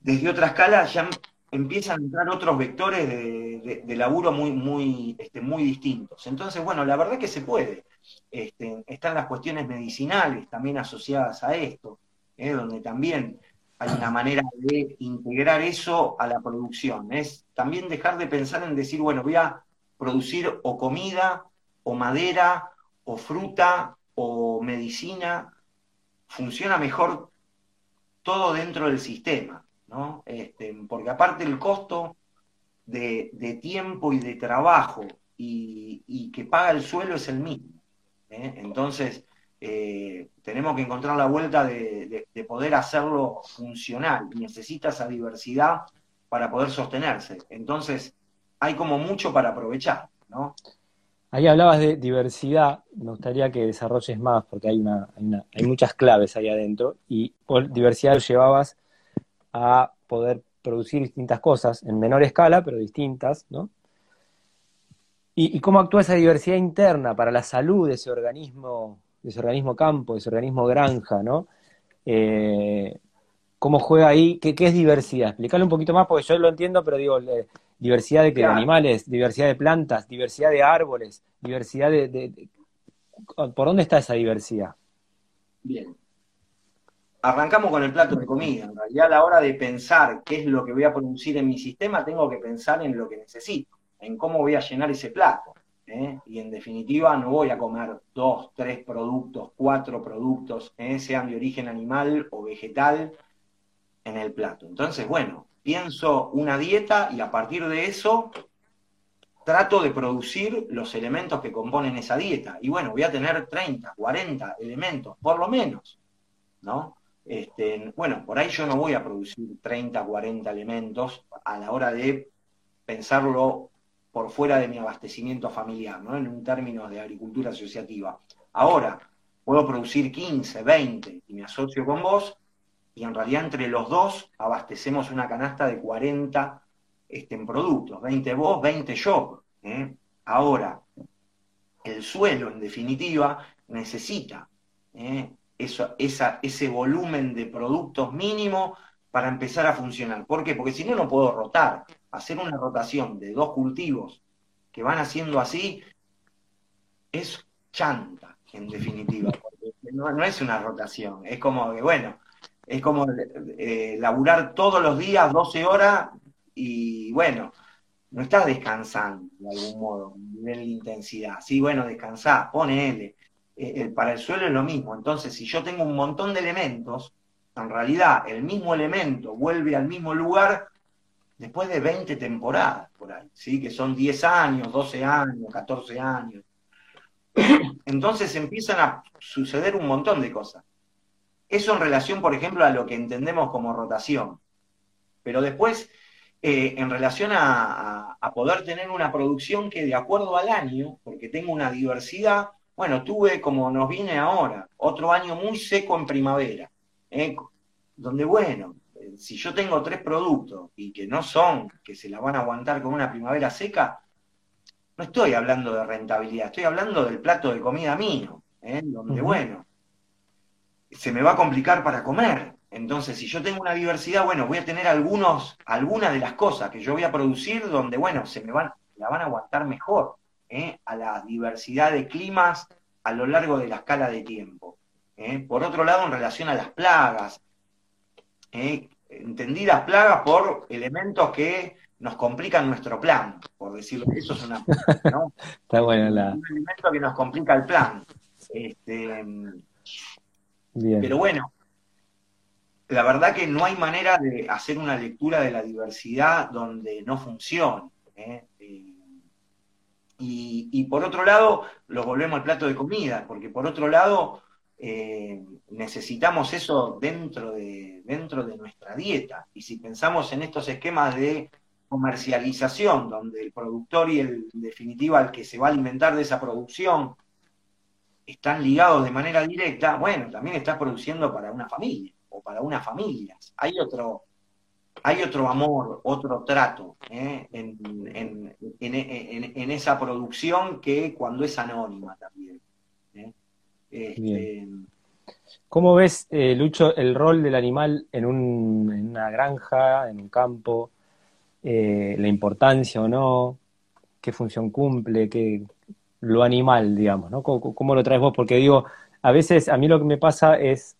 desde otra escala ya empiezan a entrar otros vectores de, laburo muy, muy, este, muy distintos. Entonces, bueno, la verdad que se puede. Este, están las cuestiones medicinales también asociadas a esto, ¿eh? donde también hay una manera de integrar eso a la producción. Es también dejar de pensar en decir, bueno, voy a producir o comida, o madera, o fruta, o medicina. Funciona mejor todo dentro del sistema, ¿no? Este, porque aparte el costo de, tiempo y de trabajo y que paga el suelo es el mismo. ¿eh? Entonces, eh, tenemos que encontrar la vuelta de, poder hacerlo funcional. Necesita esa diversidad para poder sostenerse. Entonces, hay como mucho para aprovechar, ¿no? Ahí hablabas de diversidad, me gustaría que desarrolles más, porque hay, una, hay, muchas claves ahí adentro, y diversidad lo llevabas a poder producir distintas cosas, en menor escala, pero distintas, ¿no? ¿Y, cómo actúa esa diversidad interna para la salud de ese organismo, de ese organismo campo, de ese organismo granja, ¿no? Eh, ¿Cómo juega ahí? ¿Qué, es diversidad? Explicarle un poquito más, porque yo lo entiendo, pero digo, diversidad de, animales, diversidad de plantas, diversidad de árboles, diversidad de, ¿Por dónde está esa diversidad? Bien. Arrancamos con el plato de comida. En realidad, a la hora de pensar qué es lo que voy a producir en mi sistema, tengo que pensar en lo que necesito en cómo voy a llenar ese plato. ¿eh? Y en definitiva no voy a comer dos, tres productos, cuatro productos, ¿eh? sean de origen animal o vegetal, en el plato. Entonces, bueno, pienso una dieta y a partir de eso trato de producir los elementos que componen esa dieta. Y bueno, voy a tener 30, 40 elementos, por lo menos, ¿no? Este, bueno, por ahí yo no voy a producir 30, 40 elementos a la hora de pensarlo por fuera de mi abastecimiento familiar, ¿no? En un término de agricultura asociativa. Ahora, puedo producir 15, 20 y me asocio con vos, y en realidad entre los dos abastecemos una canasta de 40 este, en productos, 20 vos, 20 yo. ¿eh? Ahora, el suelo, en definitiva, necesita ¿eh? Ese volumen de productos mínimo para empezar a funcionar. ¿Por qué? Porque si no, no puedo rotar hacer una rotación de dos cultivos que van haciendo así es chanta, en definitiva. no, es una rotación, es como que, bueno, es como eh, laburar todos los días 12 horas y, bueno, no estás descansando de algún modo, nivel de intensidad. Sí, bueno, descansá, ponele. Eh, para el suelo es lo mismo. Entonces, si yo tengo un montón de elementos, en realidad el mismo elemento vuelve al mismo lugar después de 20 temporadas por ahí, ¿sí? que son 10 años, 12 años, 14 años. Entonces empiezan a suceder un montón de cosas. Eso en relación, por ejemplo, a lo que entendemos como rotación. Pero después, eh, en relación a, poder tener una producción que de acuerdo al año, porque tengo una diversidad, bueno, tuve como nos viene ahora, otro año muy seco en primavera, ¿eh? donde bueno, si yo tengo tres productos y que no son, que se la van a aguantar con una primavera seca, no estoy hablando de rentabilidad, estoy hablando del plato de comida mío, ¿eh? donde bueno, se me va a complicar para comer. Entonces, si yo tengo una diversidad, bueno, voy a tener algunos, algunas de las cosas que yo voy a producir donde, bueno, se me van, la van a aguantar mejor ¿eh? a la diversidad de climas a lo largo de la escala de tiempo. ¿eh? Por otro lado, en relación a las plagas, ¿eh? entendidas plagas por elementos que nos complican nuestro plan, por decirlo. Eso es una. ¿no? Está buena la. Un elemento que nos complica el plan. Este, pero bueno, la verdad que no hay manera de hacer una lectura de la diversidad donde no funcione. ¿eh? Y, por otro lado, lo volvemos al plato de comida, porque por otro lado, eh, necesitamos eso dentro de, dentro de nuestra dieta. Y si pensamos en estos esquemas de comercialización, donde el productor y el, en definitiva, el que se va a alimentar de esa producción, están ligados de manera directa, bueno, también estás produciendo para una familia o para unas familias. Hay otro, hay otro amor, otro trato ¿eh? en, esa producción que cuando es anónima también. ¿eh? Este, ¿Cómo ves, eh, Lucho, el rol del animal en, una granja, en un campo? la importancia o no, qué función cumple, qué, lo animal, digamos, ¿no? ¿Cómo, lo traes vos? Porque digo, a veces a mí lo que me pasa es,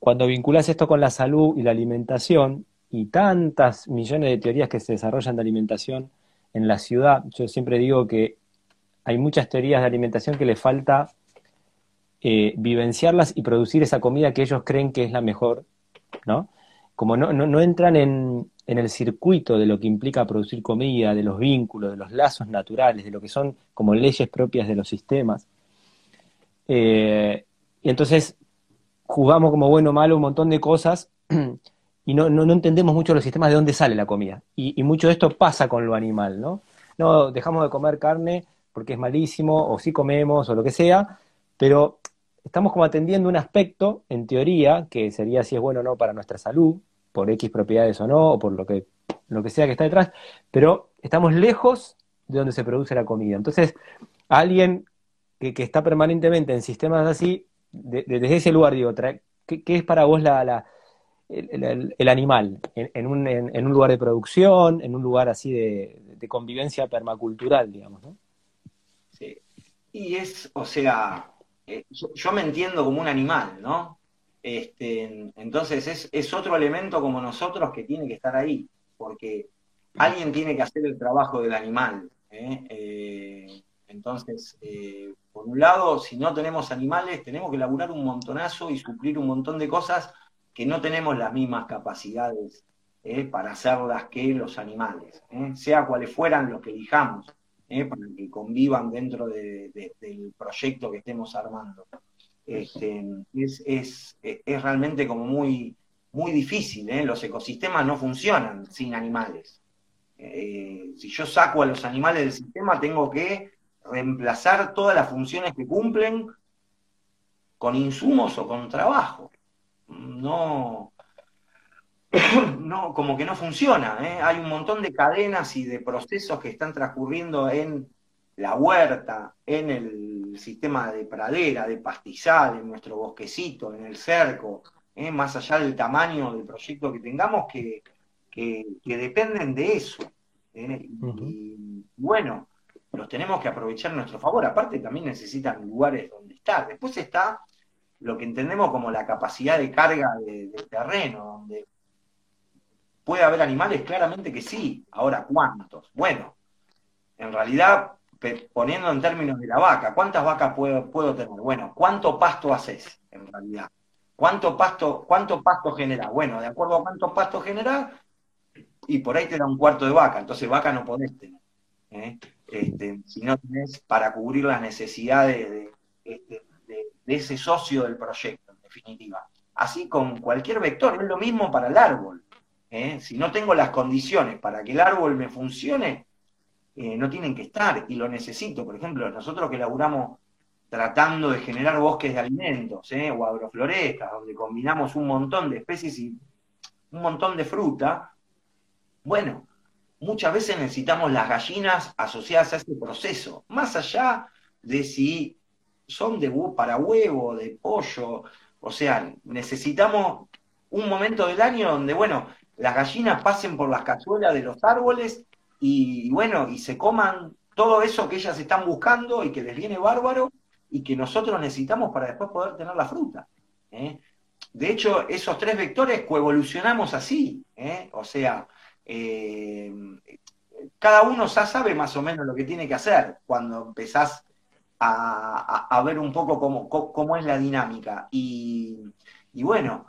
cuando vinculas esto con la salud y la alimentación, y tantas millones de teorías que se desarrollan de alimentación en la ciudad, yo siempre digo que hay muchas teorías de alimentación que le falta eh, vivenciarlas y producir esa comida que ellos creen que es la mejor, ¿no? Como no, no entran en, en el circuito de lo que implica producir comida, de los vínculos, de los lazos naturales, de lo que son como leyes propias de los sistemas. Eh, y entonces jugamos como bueno o malo un montón de cosas y no, no, entendemos mucho los sistemas de dónde sale la comida. Y, mucho de esto pasa con lo animal, ¿no? No dejamos de comer carne porque es malísimo, o sí comemos, o lo que sea, pero estamos como atendiendo un aspecto, en teoría, que sería si es bueno o no para nuestra salud, por X propiedades o no, o por lo que, lo que sea que está detrás, pero estamos lejos de donde se produce la comida. Entonces, alguien que, está permanentemente en sistemas así, desde ese lugar, digo, ¿qué, es para vos la, el, animal en, un, en, un, lugar de producción, en un lugar así de, convivencia permacultural, digamos, ¿no? Sí. Y es, o sea, eh, yo, me entiendo como un animal, ¿no? Este, entonces es, otro elemento como nosotros que tiene que estar ahí, porque alguien tiene que hacer el trabajo del animal. ¿eh? Eh, entonces, eh, por un lado, si no tenemos animales, tenemos que laburar un montonazo y suplir un montón de cosas que no tenemos las mismas capacidades para hacerlas que los animales, sea cuales fueran los que elijamos, para que convivan dentro del proyecto que estemos armando. Este, es, realmente como muy, muy difícil. ¿eh? Los ecosistemas no funcionan sin animales. Eh, si yo saco a los animales del sistema, tengo que reemplazar todas las funciones que cumplen con insumos o con trabajo. No, no como que no funciona. ¿eh? Hay un montón de cadenas y de procesos que están transcurriendo en la huerta, en el sistema de pradera, de pastizal, en nuestro bosquecito, en el cerco, ¿eh? más allá del tamaño del proyecto que tengamos, que, dependen de eso. ¿eh? Y bueno, los tenemos que aprovechar a nuestro favor. Aparte también necesitan lugares donde estar. Después está lo que entendemos como la capacidad de carga de, terreno, donde ¿Puede haber animales? Claramente que sí. Ahora, ¿cuántos? Bueno, en realidad, poniendo en términos de la vaca, ¿cuántas vacas puedo, puedo tener? Bueno, ¿cuánto pasto haces en realidad? ¿Cuánto pasto, cuánto pasto genera? Bueno, de acuerdo a cuánto pasto genera, y por ahí te da un cuarto de vaca, entonces vaca no podés tener. ¿eh? Este, si no tenés para cubrir las necesidades este, de, ese socio del proyecto, en definitiva. Así con cualquier vector, es lo mismo para el árbol. ¿eh? Si no tengo las condiciones para que el árbol me funcione, eh, no tienen que estar y lo necesito. Por ejemplo, nosotros que laburamos tratando de generar bosques de alimentos ¿eh? o agroflorestas, donde combinamos un montón de especies y un montón de fruta, bueno, muchas veces necesitamos las gallinas asociadas a este proceso, más allá de si son de para huevo, de pollo, o sea, necesitamos un momento del año donde, bueno, las gallinas pasen por las cazuelas de los árboles y, bueno, y se coman todo eso que ellas están buscando y que les viene bárbaro y que nosotros necesitamos para después poder tener la fruta. ¿eh? De hecho, esos tres vectores coevolucionamos así, ¿eh? o sea, eh, cada uno ya sabe más o menos lo que tiene que hacer cuando empezás a, ver un poco cómo, cómo, es la dinámica. Y, bueno,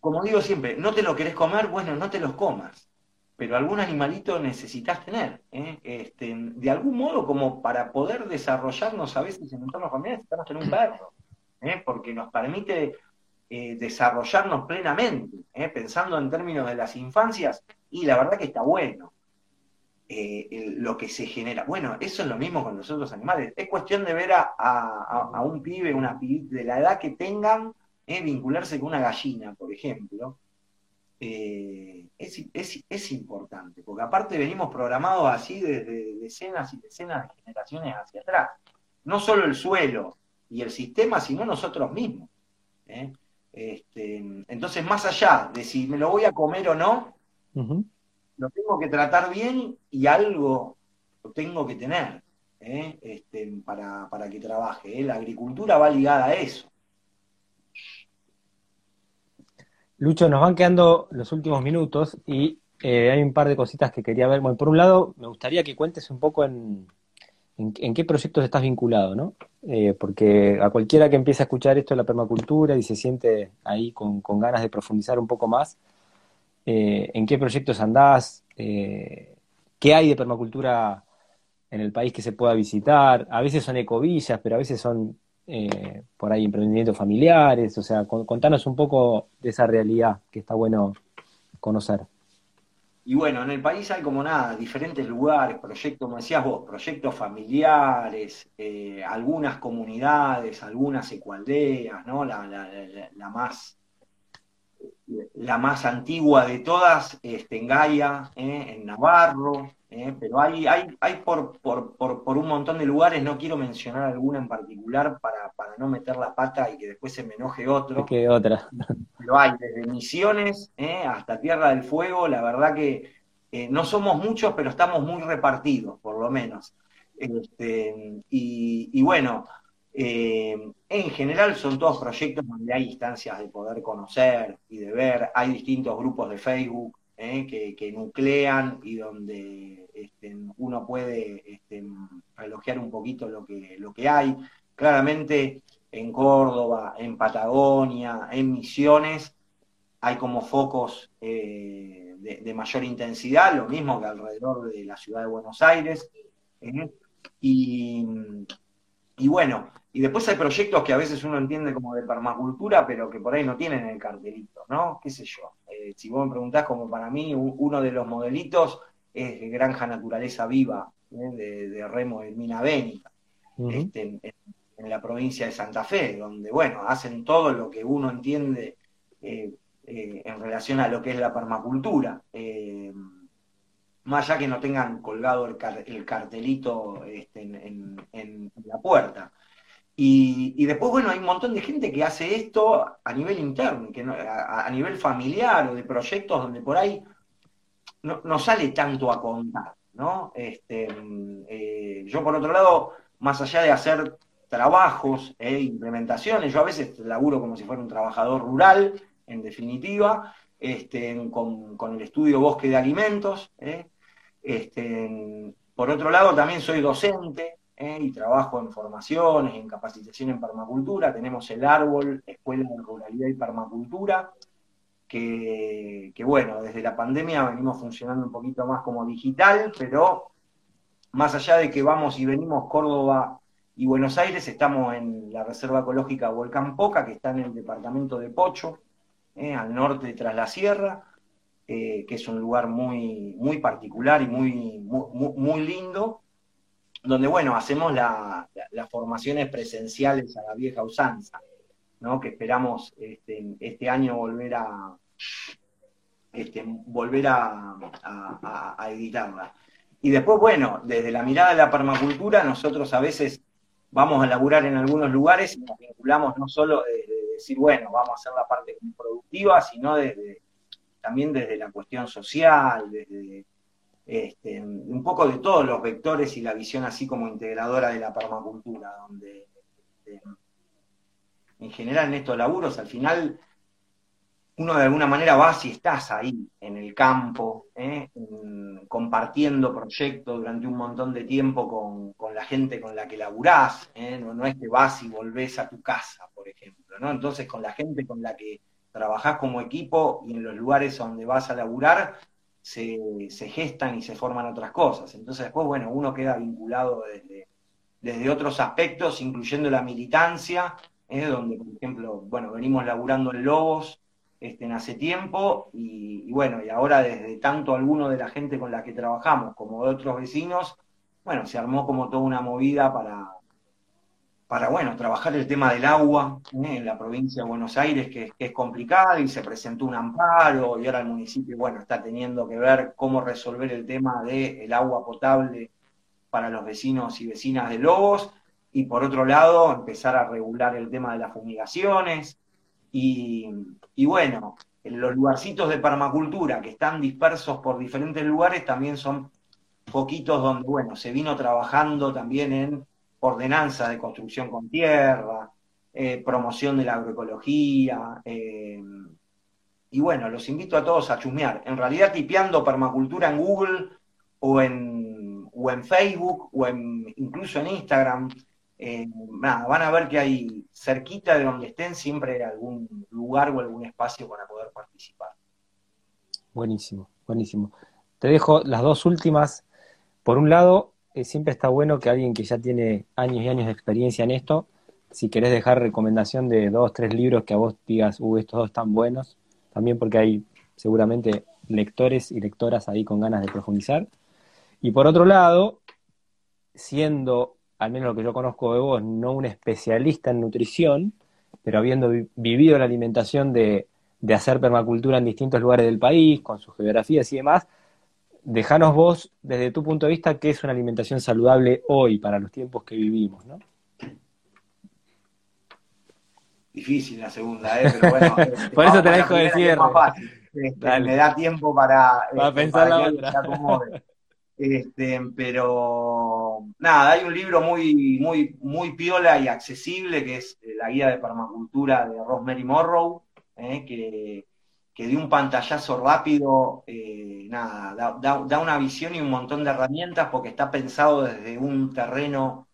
como digo siempre, no te lo querés comer, bueno, no te los comas pero algún animalito necesitas tener. ¿eh? Este, de algún modo, como para poder desarrollarnos a veces en entornos familiares, necesitamos tener un perro, ¿eh? porque nos permite eh, desarrollarnos plenamente, pensando en términos de las infancias, y la verdad que está bueno. lo que se genera. Bueno, eso es lo mismo con los otros animales. Es cuestión de ver a, un pibe, una pibita de la edad que tengan, vincularse con una gallina, por ejemplo, eh, es, importante, porque aparte venimos programados así desde decenas y decenas de generaciones hacia atrás. No solo el suelo y el sistema, sino nosotros mismos. ¿eh? Este, entonces, más allá de si me lo voy a comer o no, lo tengo que tratar bien y algo lo tengo que tener ¿eh? este, para, para, que trabaje. La agricultura va ligada a eso. Lucho, nos van quedando los últimos minutos y eh, hay un par de cositas que quería ver. Bueno, por un lado, me gustaría que cuentes un poco en, en, qué proyectos estás vinculado, ¿no? Eh, porque a cualquiera que empiece a escuchar esto de la permacultura y se siente ahí con, ganas de profundizar un poco más, eh, ¿en qué proyectos andás? ¿Qué hay de permacultura en el país que se pueda visitar? A veces son ecovillas, pero a veces son eh, por ahí emprendimientos familiares, o sea, contanos un poco de esa realidad que está bueno conocer. Y bueno, en el país hay como nada, diferentes lugares, proyectos, como decías vos, proyectos familiares, eh, algunas comunidades, algunas ecualdeas, ¿no? La, más la más antigua de todas, este, en Gaia, ¿eh? en Navarro, ¿eh? pero hay, hay, hay por, por, por, un montón de lugares, no quiero mencionar alguna en particular para, para no meter la pata y que después se me enoje otro. Que otra. Pero hay desde Misiones ¿eh? hasta Tierra del Fuego, la verdad que eh, no somos muchos, pero estamos muy repartidos, por lo menos. Este, y, y, bueno, en general son todos proyectos donde hay instancias de poder conocer y de ver, hay distintos grupos de Facebook que, que, nuclean y donde este, uno puede este, un poquito lo que, lo que hay. Claramente en Córdoba, en Patagonia, en Misiones, hay como focos eh, de, mayor intensidad, lo mismo que alrededor de la ciudad de Buenos Aires. ¿eh? Y, y, bueno, y después hay proyectos que a veces uno entiende como de permacultura, pero que por ahí no tienen el cartelito, ¿no? ¿Qué sé yo? Eh, si vos me preguntás, como para mí, uno de los modelitos es Granja Naturaleza Viva, ¿eh? de, Remo de Mina Bénica, este, en, la provincia de Santa Fe, donde, bueno, hacen todo lo que uno entiende eh, eh, en relación a lo que es la permacultura. más allá que no tengan colgado el, cartelito este, en, la puerta. Y, después, bueno, hay un montón de gente que hace esto a nivel interno, que a, nivel familiar o de proyectos donde por ahí no, sale tanto a contar, ¿no? Este, eh, yo, por otro lado, más allá de hacer trabajos e implementaciones, yo a veces laburo como si fuera un trabajador rural, en definitiva, este, con, el estudio Bosque de Alimentos. ¿eh? Este, por otro lado, también soy docente y trabajo en formaciones, en capacitación en permacultura. Tenemos el árbol, Escuela de Ruralidad y Permacultura, que, que, bueno, desde la pandemia venimos funcionando un poquito más como digital, pero más allá de que vamos y venimos Córdoba y Buenos Aires, estamos en la Reserva Ecológica Volcán Poca, que está en el departamento de Pocho, ¿eh? al norte tras la sierra, eh, que es un lugar muy, muy particular y muy, muy, lindo, donde, bueno, hacemos las formaciones presenciales a la vieja usanza, ¿no? que esperamos este, este año volver a, este, volver a, editarla. Y después, bueno, desde la mirada de la permacultura, nosotros a veces vamos a laburar en algunos lugares y nos vinculamos no solo desde decir, bueno, vamos a hacer la parte productiva, sino desde, también desde la cuestión social, desde este, un poco de todos los vectores y la visión así como integradora de la permacultura, donde este, en general en estos laburos al final uno de alguna manera va si estás ahí, en el campo, ¿eh? compartiendo proyectos durante un montón de tiempo con, la gente con la que laburás, ¿eh? no, es que vas y volvés a tu casa, por ejemplo, ¿no? Entonces con la gente con la que trabajás como equipo y en los lugares donde vas a laburar, se, gestan y se forman otras cosas. Entonces después, bueno, uno queda vinculado desde, desde otros aspectos, incluyendo la militancia, ¿eh? donde, por ejemplo, bueno, venimos laburando en Lobos, este, hace tiempo y, bueno, y ahora desde tanto alguno de la gente con la que trabajamos como de otros vecinos, bueno, se armó como toda una movida para, para bueno, trabajar el tema del agua ¿eh? en la provincia de Buenos Aires, que, es complicado y se presentó un amparo y ahora el municipio, bueno, está teniendo que ver cómo resolver el tema del agua potable para los vecinos y vecinas de Lobos y por otro lado empezar a regular el tema de las fumigaciones y, y bueno, los lugarcitos de permacultura que están dispersos por diferentes lugares también son poquitos donde, bueno, se vino trabajando también en ordenanza de construcción con tierra, eh, promoción de la agroecología. Eh, y bueno, los invito a todos a chusmear. En realidad, tipeando permacultura en Google o en, o en Facebook o incluso en Instagram, eh, van a ver que hay cerquita de donde estén siempre algún lugar o algún espacio para poder participar. Buenísimo, buenísimo. Te dejo las dos últimas. Por un lado, eh, siempre está bueno que alguien que ya tiene años y años de experiencia en esto, si querés dejar recomendación de dos, tres libros que a vos digas, uh, estos dos están buenos, también porque hay seguramente lectores y lectoras ahí con ganas de profundizar. Y por otro lado, siendo al menos lo que yo conozco de vos, no un especialista en nutrición, pero habiendo vivido la alimentación de, hacer permacultura en distintos lugares del país, con sus geografías y demás, dejanos vos, desde tu punto de vista, qué es una alimentación saludable hoy para los tiempos que vivimos, ¿no? Difícil la segunda, ¿eh? pero bueno. Por eso te la dejo de cierre. Este, me da tiempo para, este, pensar la otra. Este, pero nada, hay un libro muy, muy, muy piola y accesible que es eh, la guía de permacultura de Rosemary Morrow, eh, que, que, de un pantallazo rápido, eh, nada, da, una visión y un montón de herramientas porque está pensado desde un terreno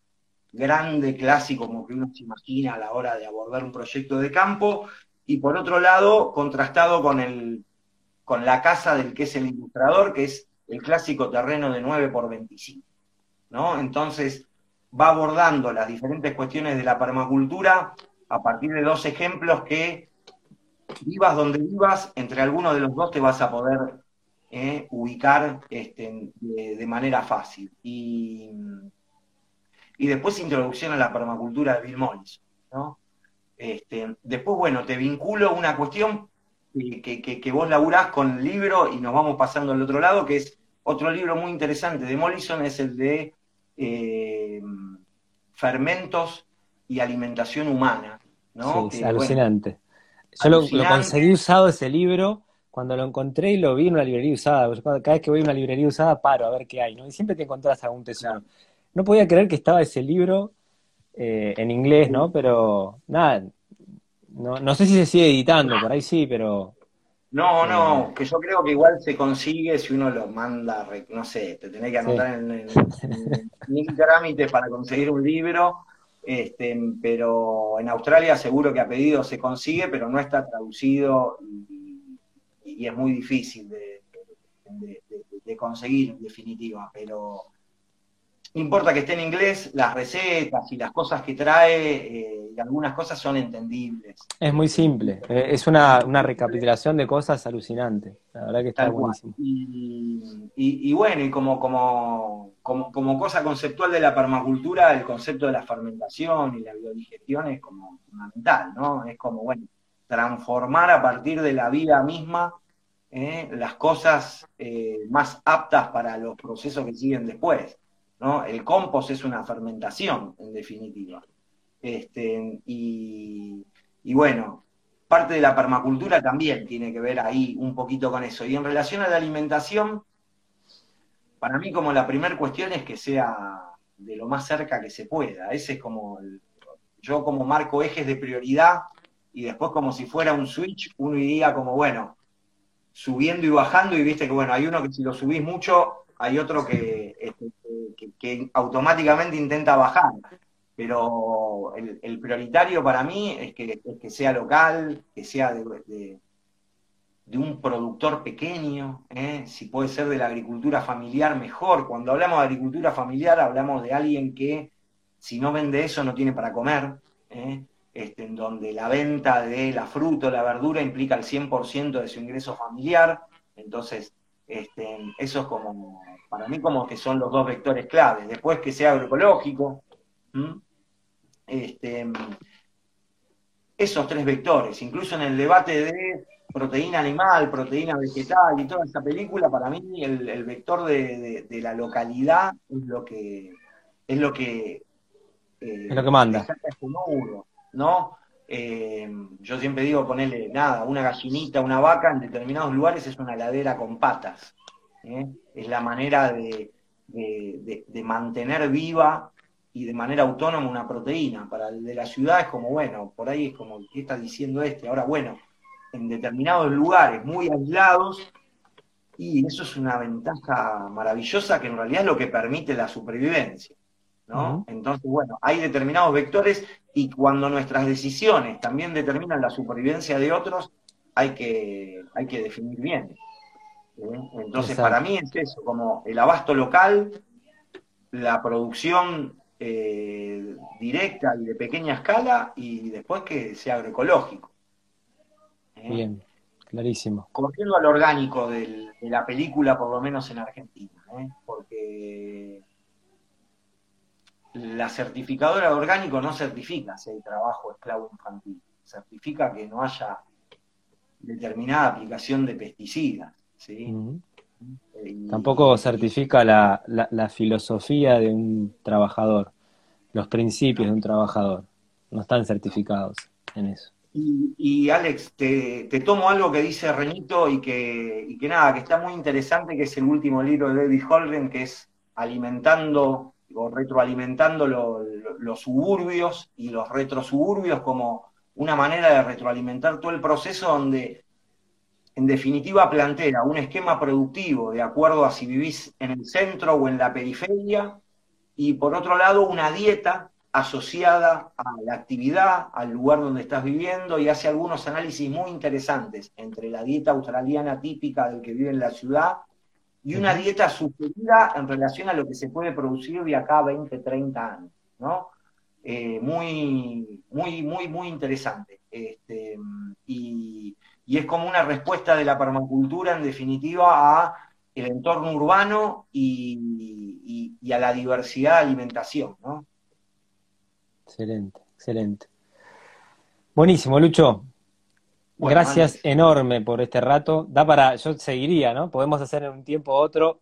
grande, clásico, como que uno se imagina a la hora de abordar un proyecto de campo, y por otro lado, contrastado con el con la casa del que es el ilustrador, que es el clásico terreno de 9 por 25. ¿no? Entonces, va abordando las diferentes cuestiones de la permacultura a partir de dos ejemplos que vivas donde vivas, entre algunos de los dos te vas a poder eh, ubicar este, de, manera fácil. Y, y, después introducción a la permacultura de Bill Mollison. ¿no? Este, después, bueno, te vinculo una cuestión que, que, que, vos laburás con el libro y nos vamos pasando al otro lado, que es otro libro muy interesante de Mollison es el de eh, Fermentos y Alimentación Humana. ¿no? Sí, es alucinante. Yo lo, conseguí usado ese libro cuando lo encontré y lo vi en una librería usada. Cada vez que voy a una librería usada paro a ver qué hay, ¿no? Y siempre te encontrás algún tesoro. No podía creer que estaba ese libro eh, en inglés, ¿no? Pero nada, no, no sé si se sigue editando, por ahí sí, pero No, no, que yo creo que igual se consigue si uno lo manda, no sé, te tenés que anotar en, mil trámites para conseguir un libro, este, pero en Australia seguro que a pedido se consigue, pero no está traducido y, es muy difícil de, de, conseguir en definitiva, pero importa que esté en inglés, las recetas y las cosas que trae, eh, y algunas cosas son entendibles. Es muy simple, eh, es una, recapitulación de cosas alucinante, la verdad que está buenísimo. Y, bueno, y como, como, como, cosa conceptual de la permacultura, el concepto de la fermentación y la biodigestión es como fundamental, ¿no? Es como, bueno, transformar a partir de la vida misma eh, las cosas más aptas para los procesos que siguen después. ¿No? El compost es una fermentación, en definitiva. Este, y, bueno, parte de la permacultura también tiene que ver ahí un poquito con eso. Y en relación a la alimentación, para mí como la primera cuestión es que sea de lo más cerca que se pueda. Ese es como, yo como marco ejes de prioridad y después como si fuera un switch, uno iría como, bueno, subiendo y bajando y viste que, bueno, hay uno que si lo subís mucho, hay otro que, este, que, automáticamente intenta bajar. Pero el, prioritario para mí es que, que, sea local, que sea de, de, un productor pequeño, ¿eh? si puede ser de la agricultura familiar, mejor. Cuando hablamos de agricultura familiar, hablamos de alguien que si no vende eso no tiene para comer. ¿eh? Este, en donde la venta de la fruta o la verdura implica el 100% de su ingreso familiar. Entonces, este, eso es como, para mí como que son los dos vectores claves. Después que sea agroecológico, este, esos tres vectores, incluso en el debate de proteína animal, proteína vegetal y toda esa película, para mí el, vector de, la localidad es lo que es lo que es lo que manda. ¿no? Eh, yo siempre digo ponerle nada, una gallinita, una vaca en determinados lugares es una ladera con patas. ¿Eh? Es la manera de, mantener viva y de manera autónoma una proteína. Para el de la ciudad es como, bueno, por ahí es como, ¿qué está diciendo este? Ahora, bueno, en determinados lugares muy aislados, y eso es una ventaja maravillosa que en realidad es lo que permite la supervivencia. ¿no? Entonces, bueno, hay determinados vectores y cuando nuestras decisiones también determinan la supervivencia de otros, hay que, hay que definir bien. ¿Eh? Entonces, para mí es eso, como el abasto local, la producción eh, directa y de pequeña escala, y después que sea agroecológico. ¿eh? Bien, clarísimo. Corriendo al orgánico de la película, por lo menos en Argentina, porque la certificadora de orgánico no certifica si hay trabajo esclavo infantil, certifica que no haya determinada aplicación de pesticidas. ¿Sí? Tampoco certifica la, filosofía de un trabajador, los principios de un trabajador, no están certificados en eso. Y, Alex, te, tomo algo que dice Renito y que, y que nada, que está muy interesante, que es el último libro de David Holden, que es Alimentando o retroalimentando los suburbios y los retrosuburbios como una manera de retroalimentar todo el proceso donde en definitiva plantea un esquema productivo de acuerdo a si vivís en el centro o en la periferia y por otro lado una dieta asociada a la actividad, al lugar donde estás viviendo y hace algunos análisis muy interesantes entre la dieta australiana típica del que vive en la ciudad y una dieta sugerida en relación a lo que se puede producir de acá a 20, 30 años, ¿no? Eh, muy, muy, muy, muy interesante. Este, y, es como una respuesta de la permacultura, en definitiva, a el entorno urbano y, a la diversidad de alimentación, ¿no? Excelente, excelente. Buenísimo, Lucho. Gracias enorme por este rato. Da para, yo seguiría, ¿no? Podemos hacer en un tiempo otro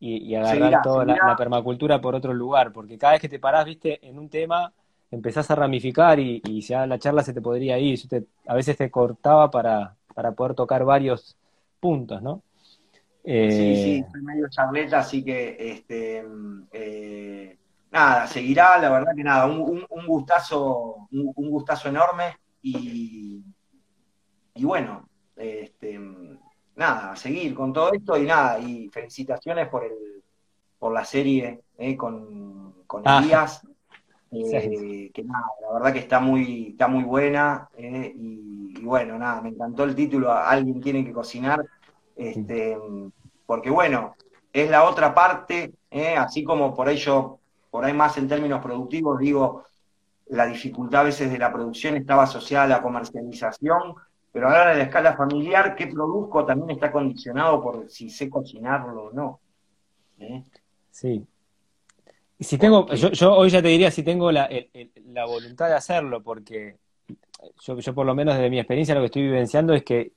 y, agarrar toda la, permacultura por otro lugar, porque cada vez que te parás, viste, en un tema, empezás a ramificar y, y ya la charla se te podría ir. Yo a veces te cortaba para, para poder tocar varios puntos, ¿no? sí, sí, eh, soy medio charleta, así que este, eh, nada, seguirá, la verdad que nada, un, gustazo, un gustazo enorme y y bueno, este, nada, a seguir con todo esto y nada, y felicitaciones por el por la serie eh, con, con ah. Elías. Que nada, la verdad que está muy, está muy buena, eh, y, bueno, nada, me encantó el título, alguien tiene que cocinar, este, porque bueno, es la otra parte, así como por ello, por ahí más en términos productivos, digo, la dificultad a veces de la producción estaba asociada a la comercialización, pero ahora en la escala familiar, ¿qué produzco? También está condicionado por si sé cocinarlo o no. Sí. Y si tengo, yo, hoy ya te diría si tengo la, voluntad de hacerlo, porque yo, yo, por lo menos desde mi experiencia lo que estoy vivenciando es que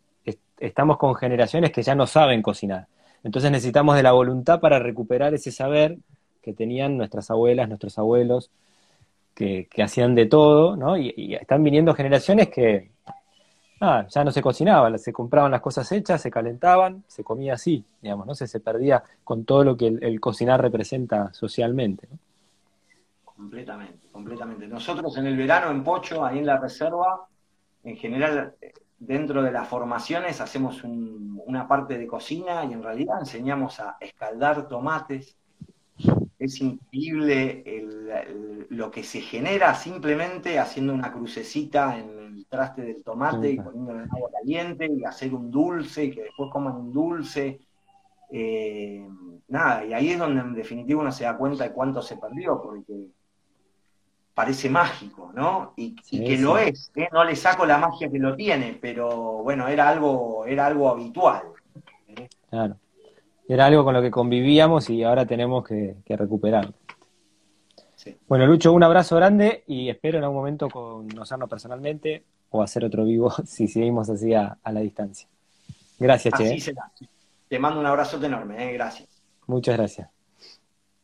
estamos con generaciones que ya no saben cocinar. Entonces necesitamos de la voluntad para recuperar ese saber que tenían nuestras abuelas, nuestros abuelos, que, hacían de todo, ¿no? Y, están viniendo generaciones que ah, ya no se cocinaba, se compraban las cosas hechas, se calentaban, se comía así, digamos, ¿no? Se, se perdía con todo lo que el, cocinar representa socialmente, ¿no? Completamente, completamente. Nosotros en el verano en Pocho, ahí en la reserva, en general dentro de las formaciones hacemos una parte de cocina y en realidad enseñamos a escaldar tomates, es increíble lo que se genera simplemente haciendo una crucecita en el traste del tomate y poniéndolo en agua caliente y hacer un dulce y que después coman un dulce. Eh, nada, y ahí es donde en definitiva uno se da cuenta de cuánto se perdió, porque parece mágico, ¿no? Y, que lo es, ¿eh? no le saco la magia que lo tiene, pero bueno, era algo, era algo habitual. Claro era algo con lo que convivíamos y ahora tenemos que, recuperarlo. Bueno, Lucho, un abrazo grande y espero en algún momento conocernos personalmente o hacer otro vivo si seguimos así a, la distancia. Gracias, Che. Así ¿eh? será. Te mando un abrazo enorme, ¿eh? gracias. Muchas gracias.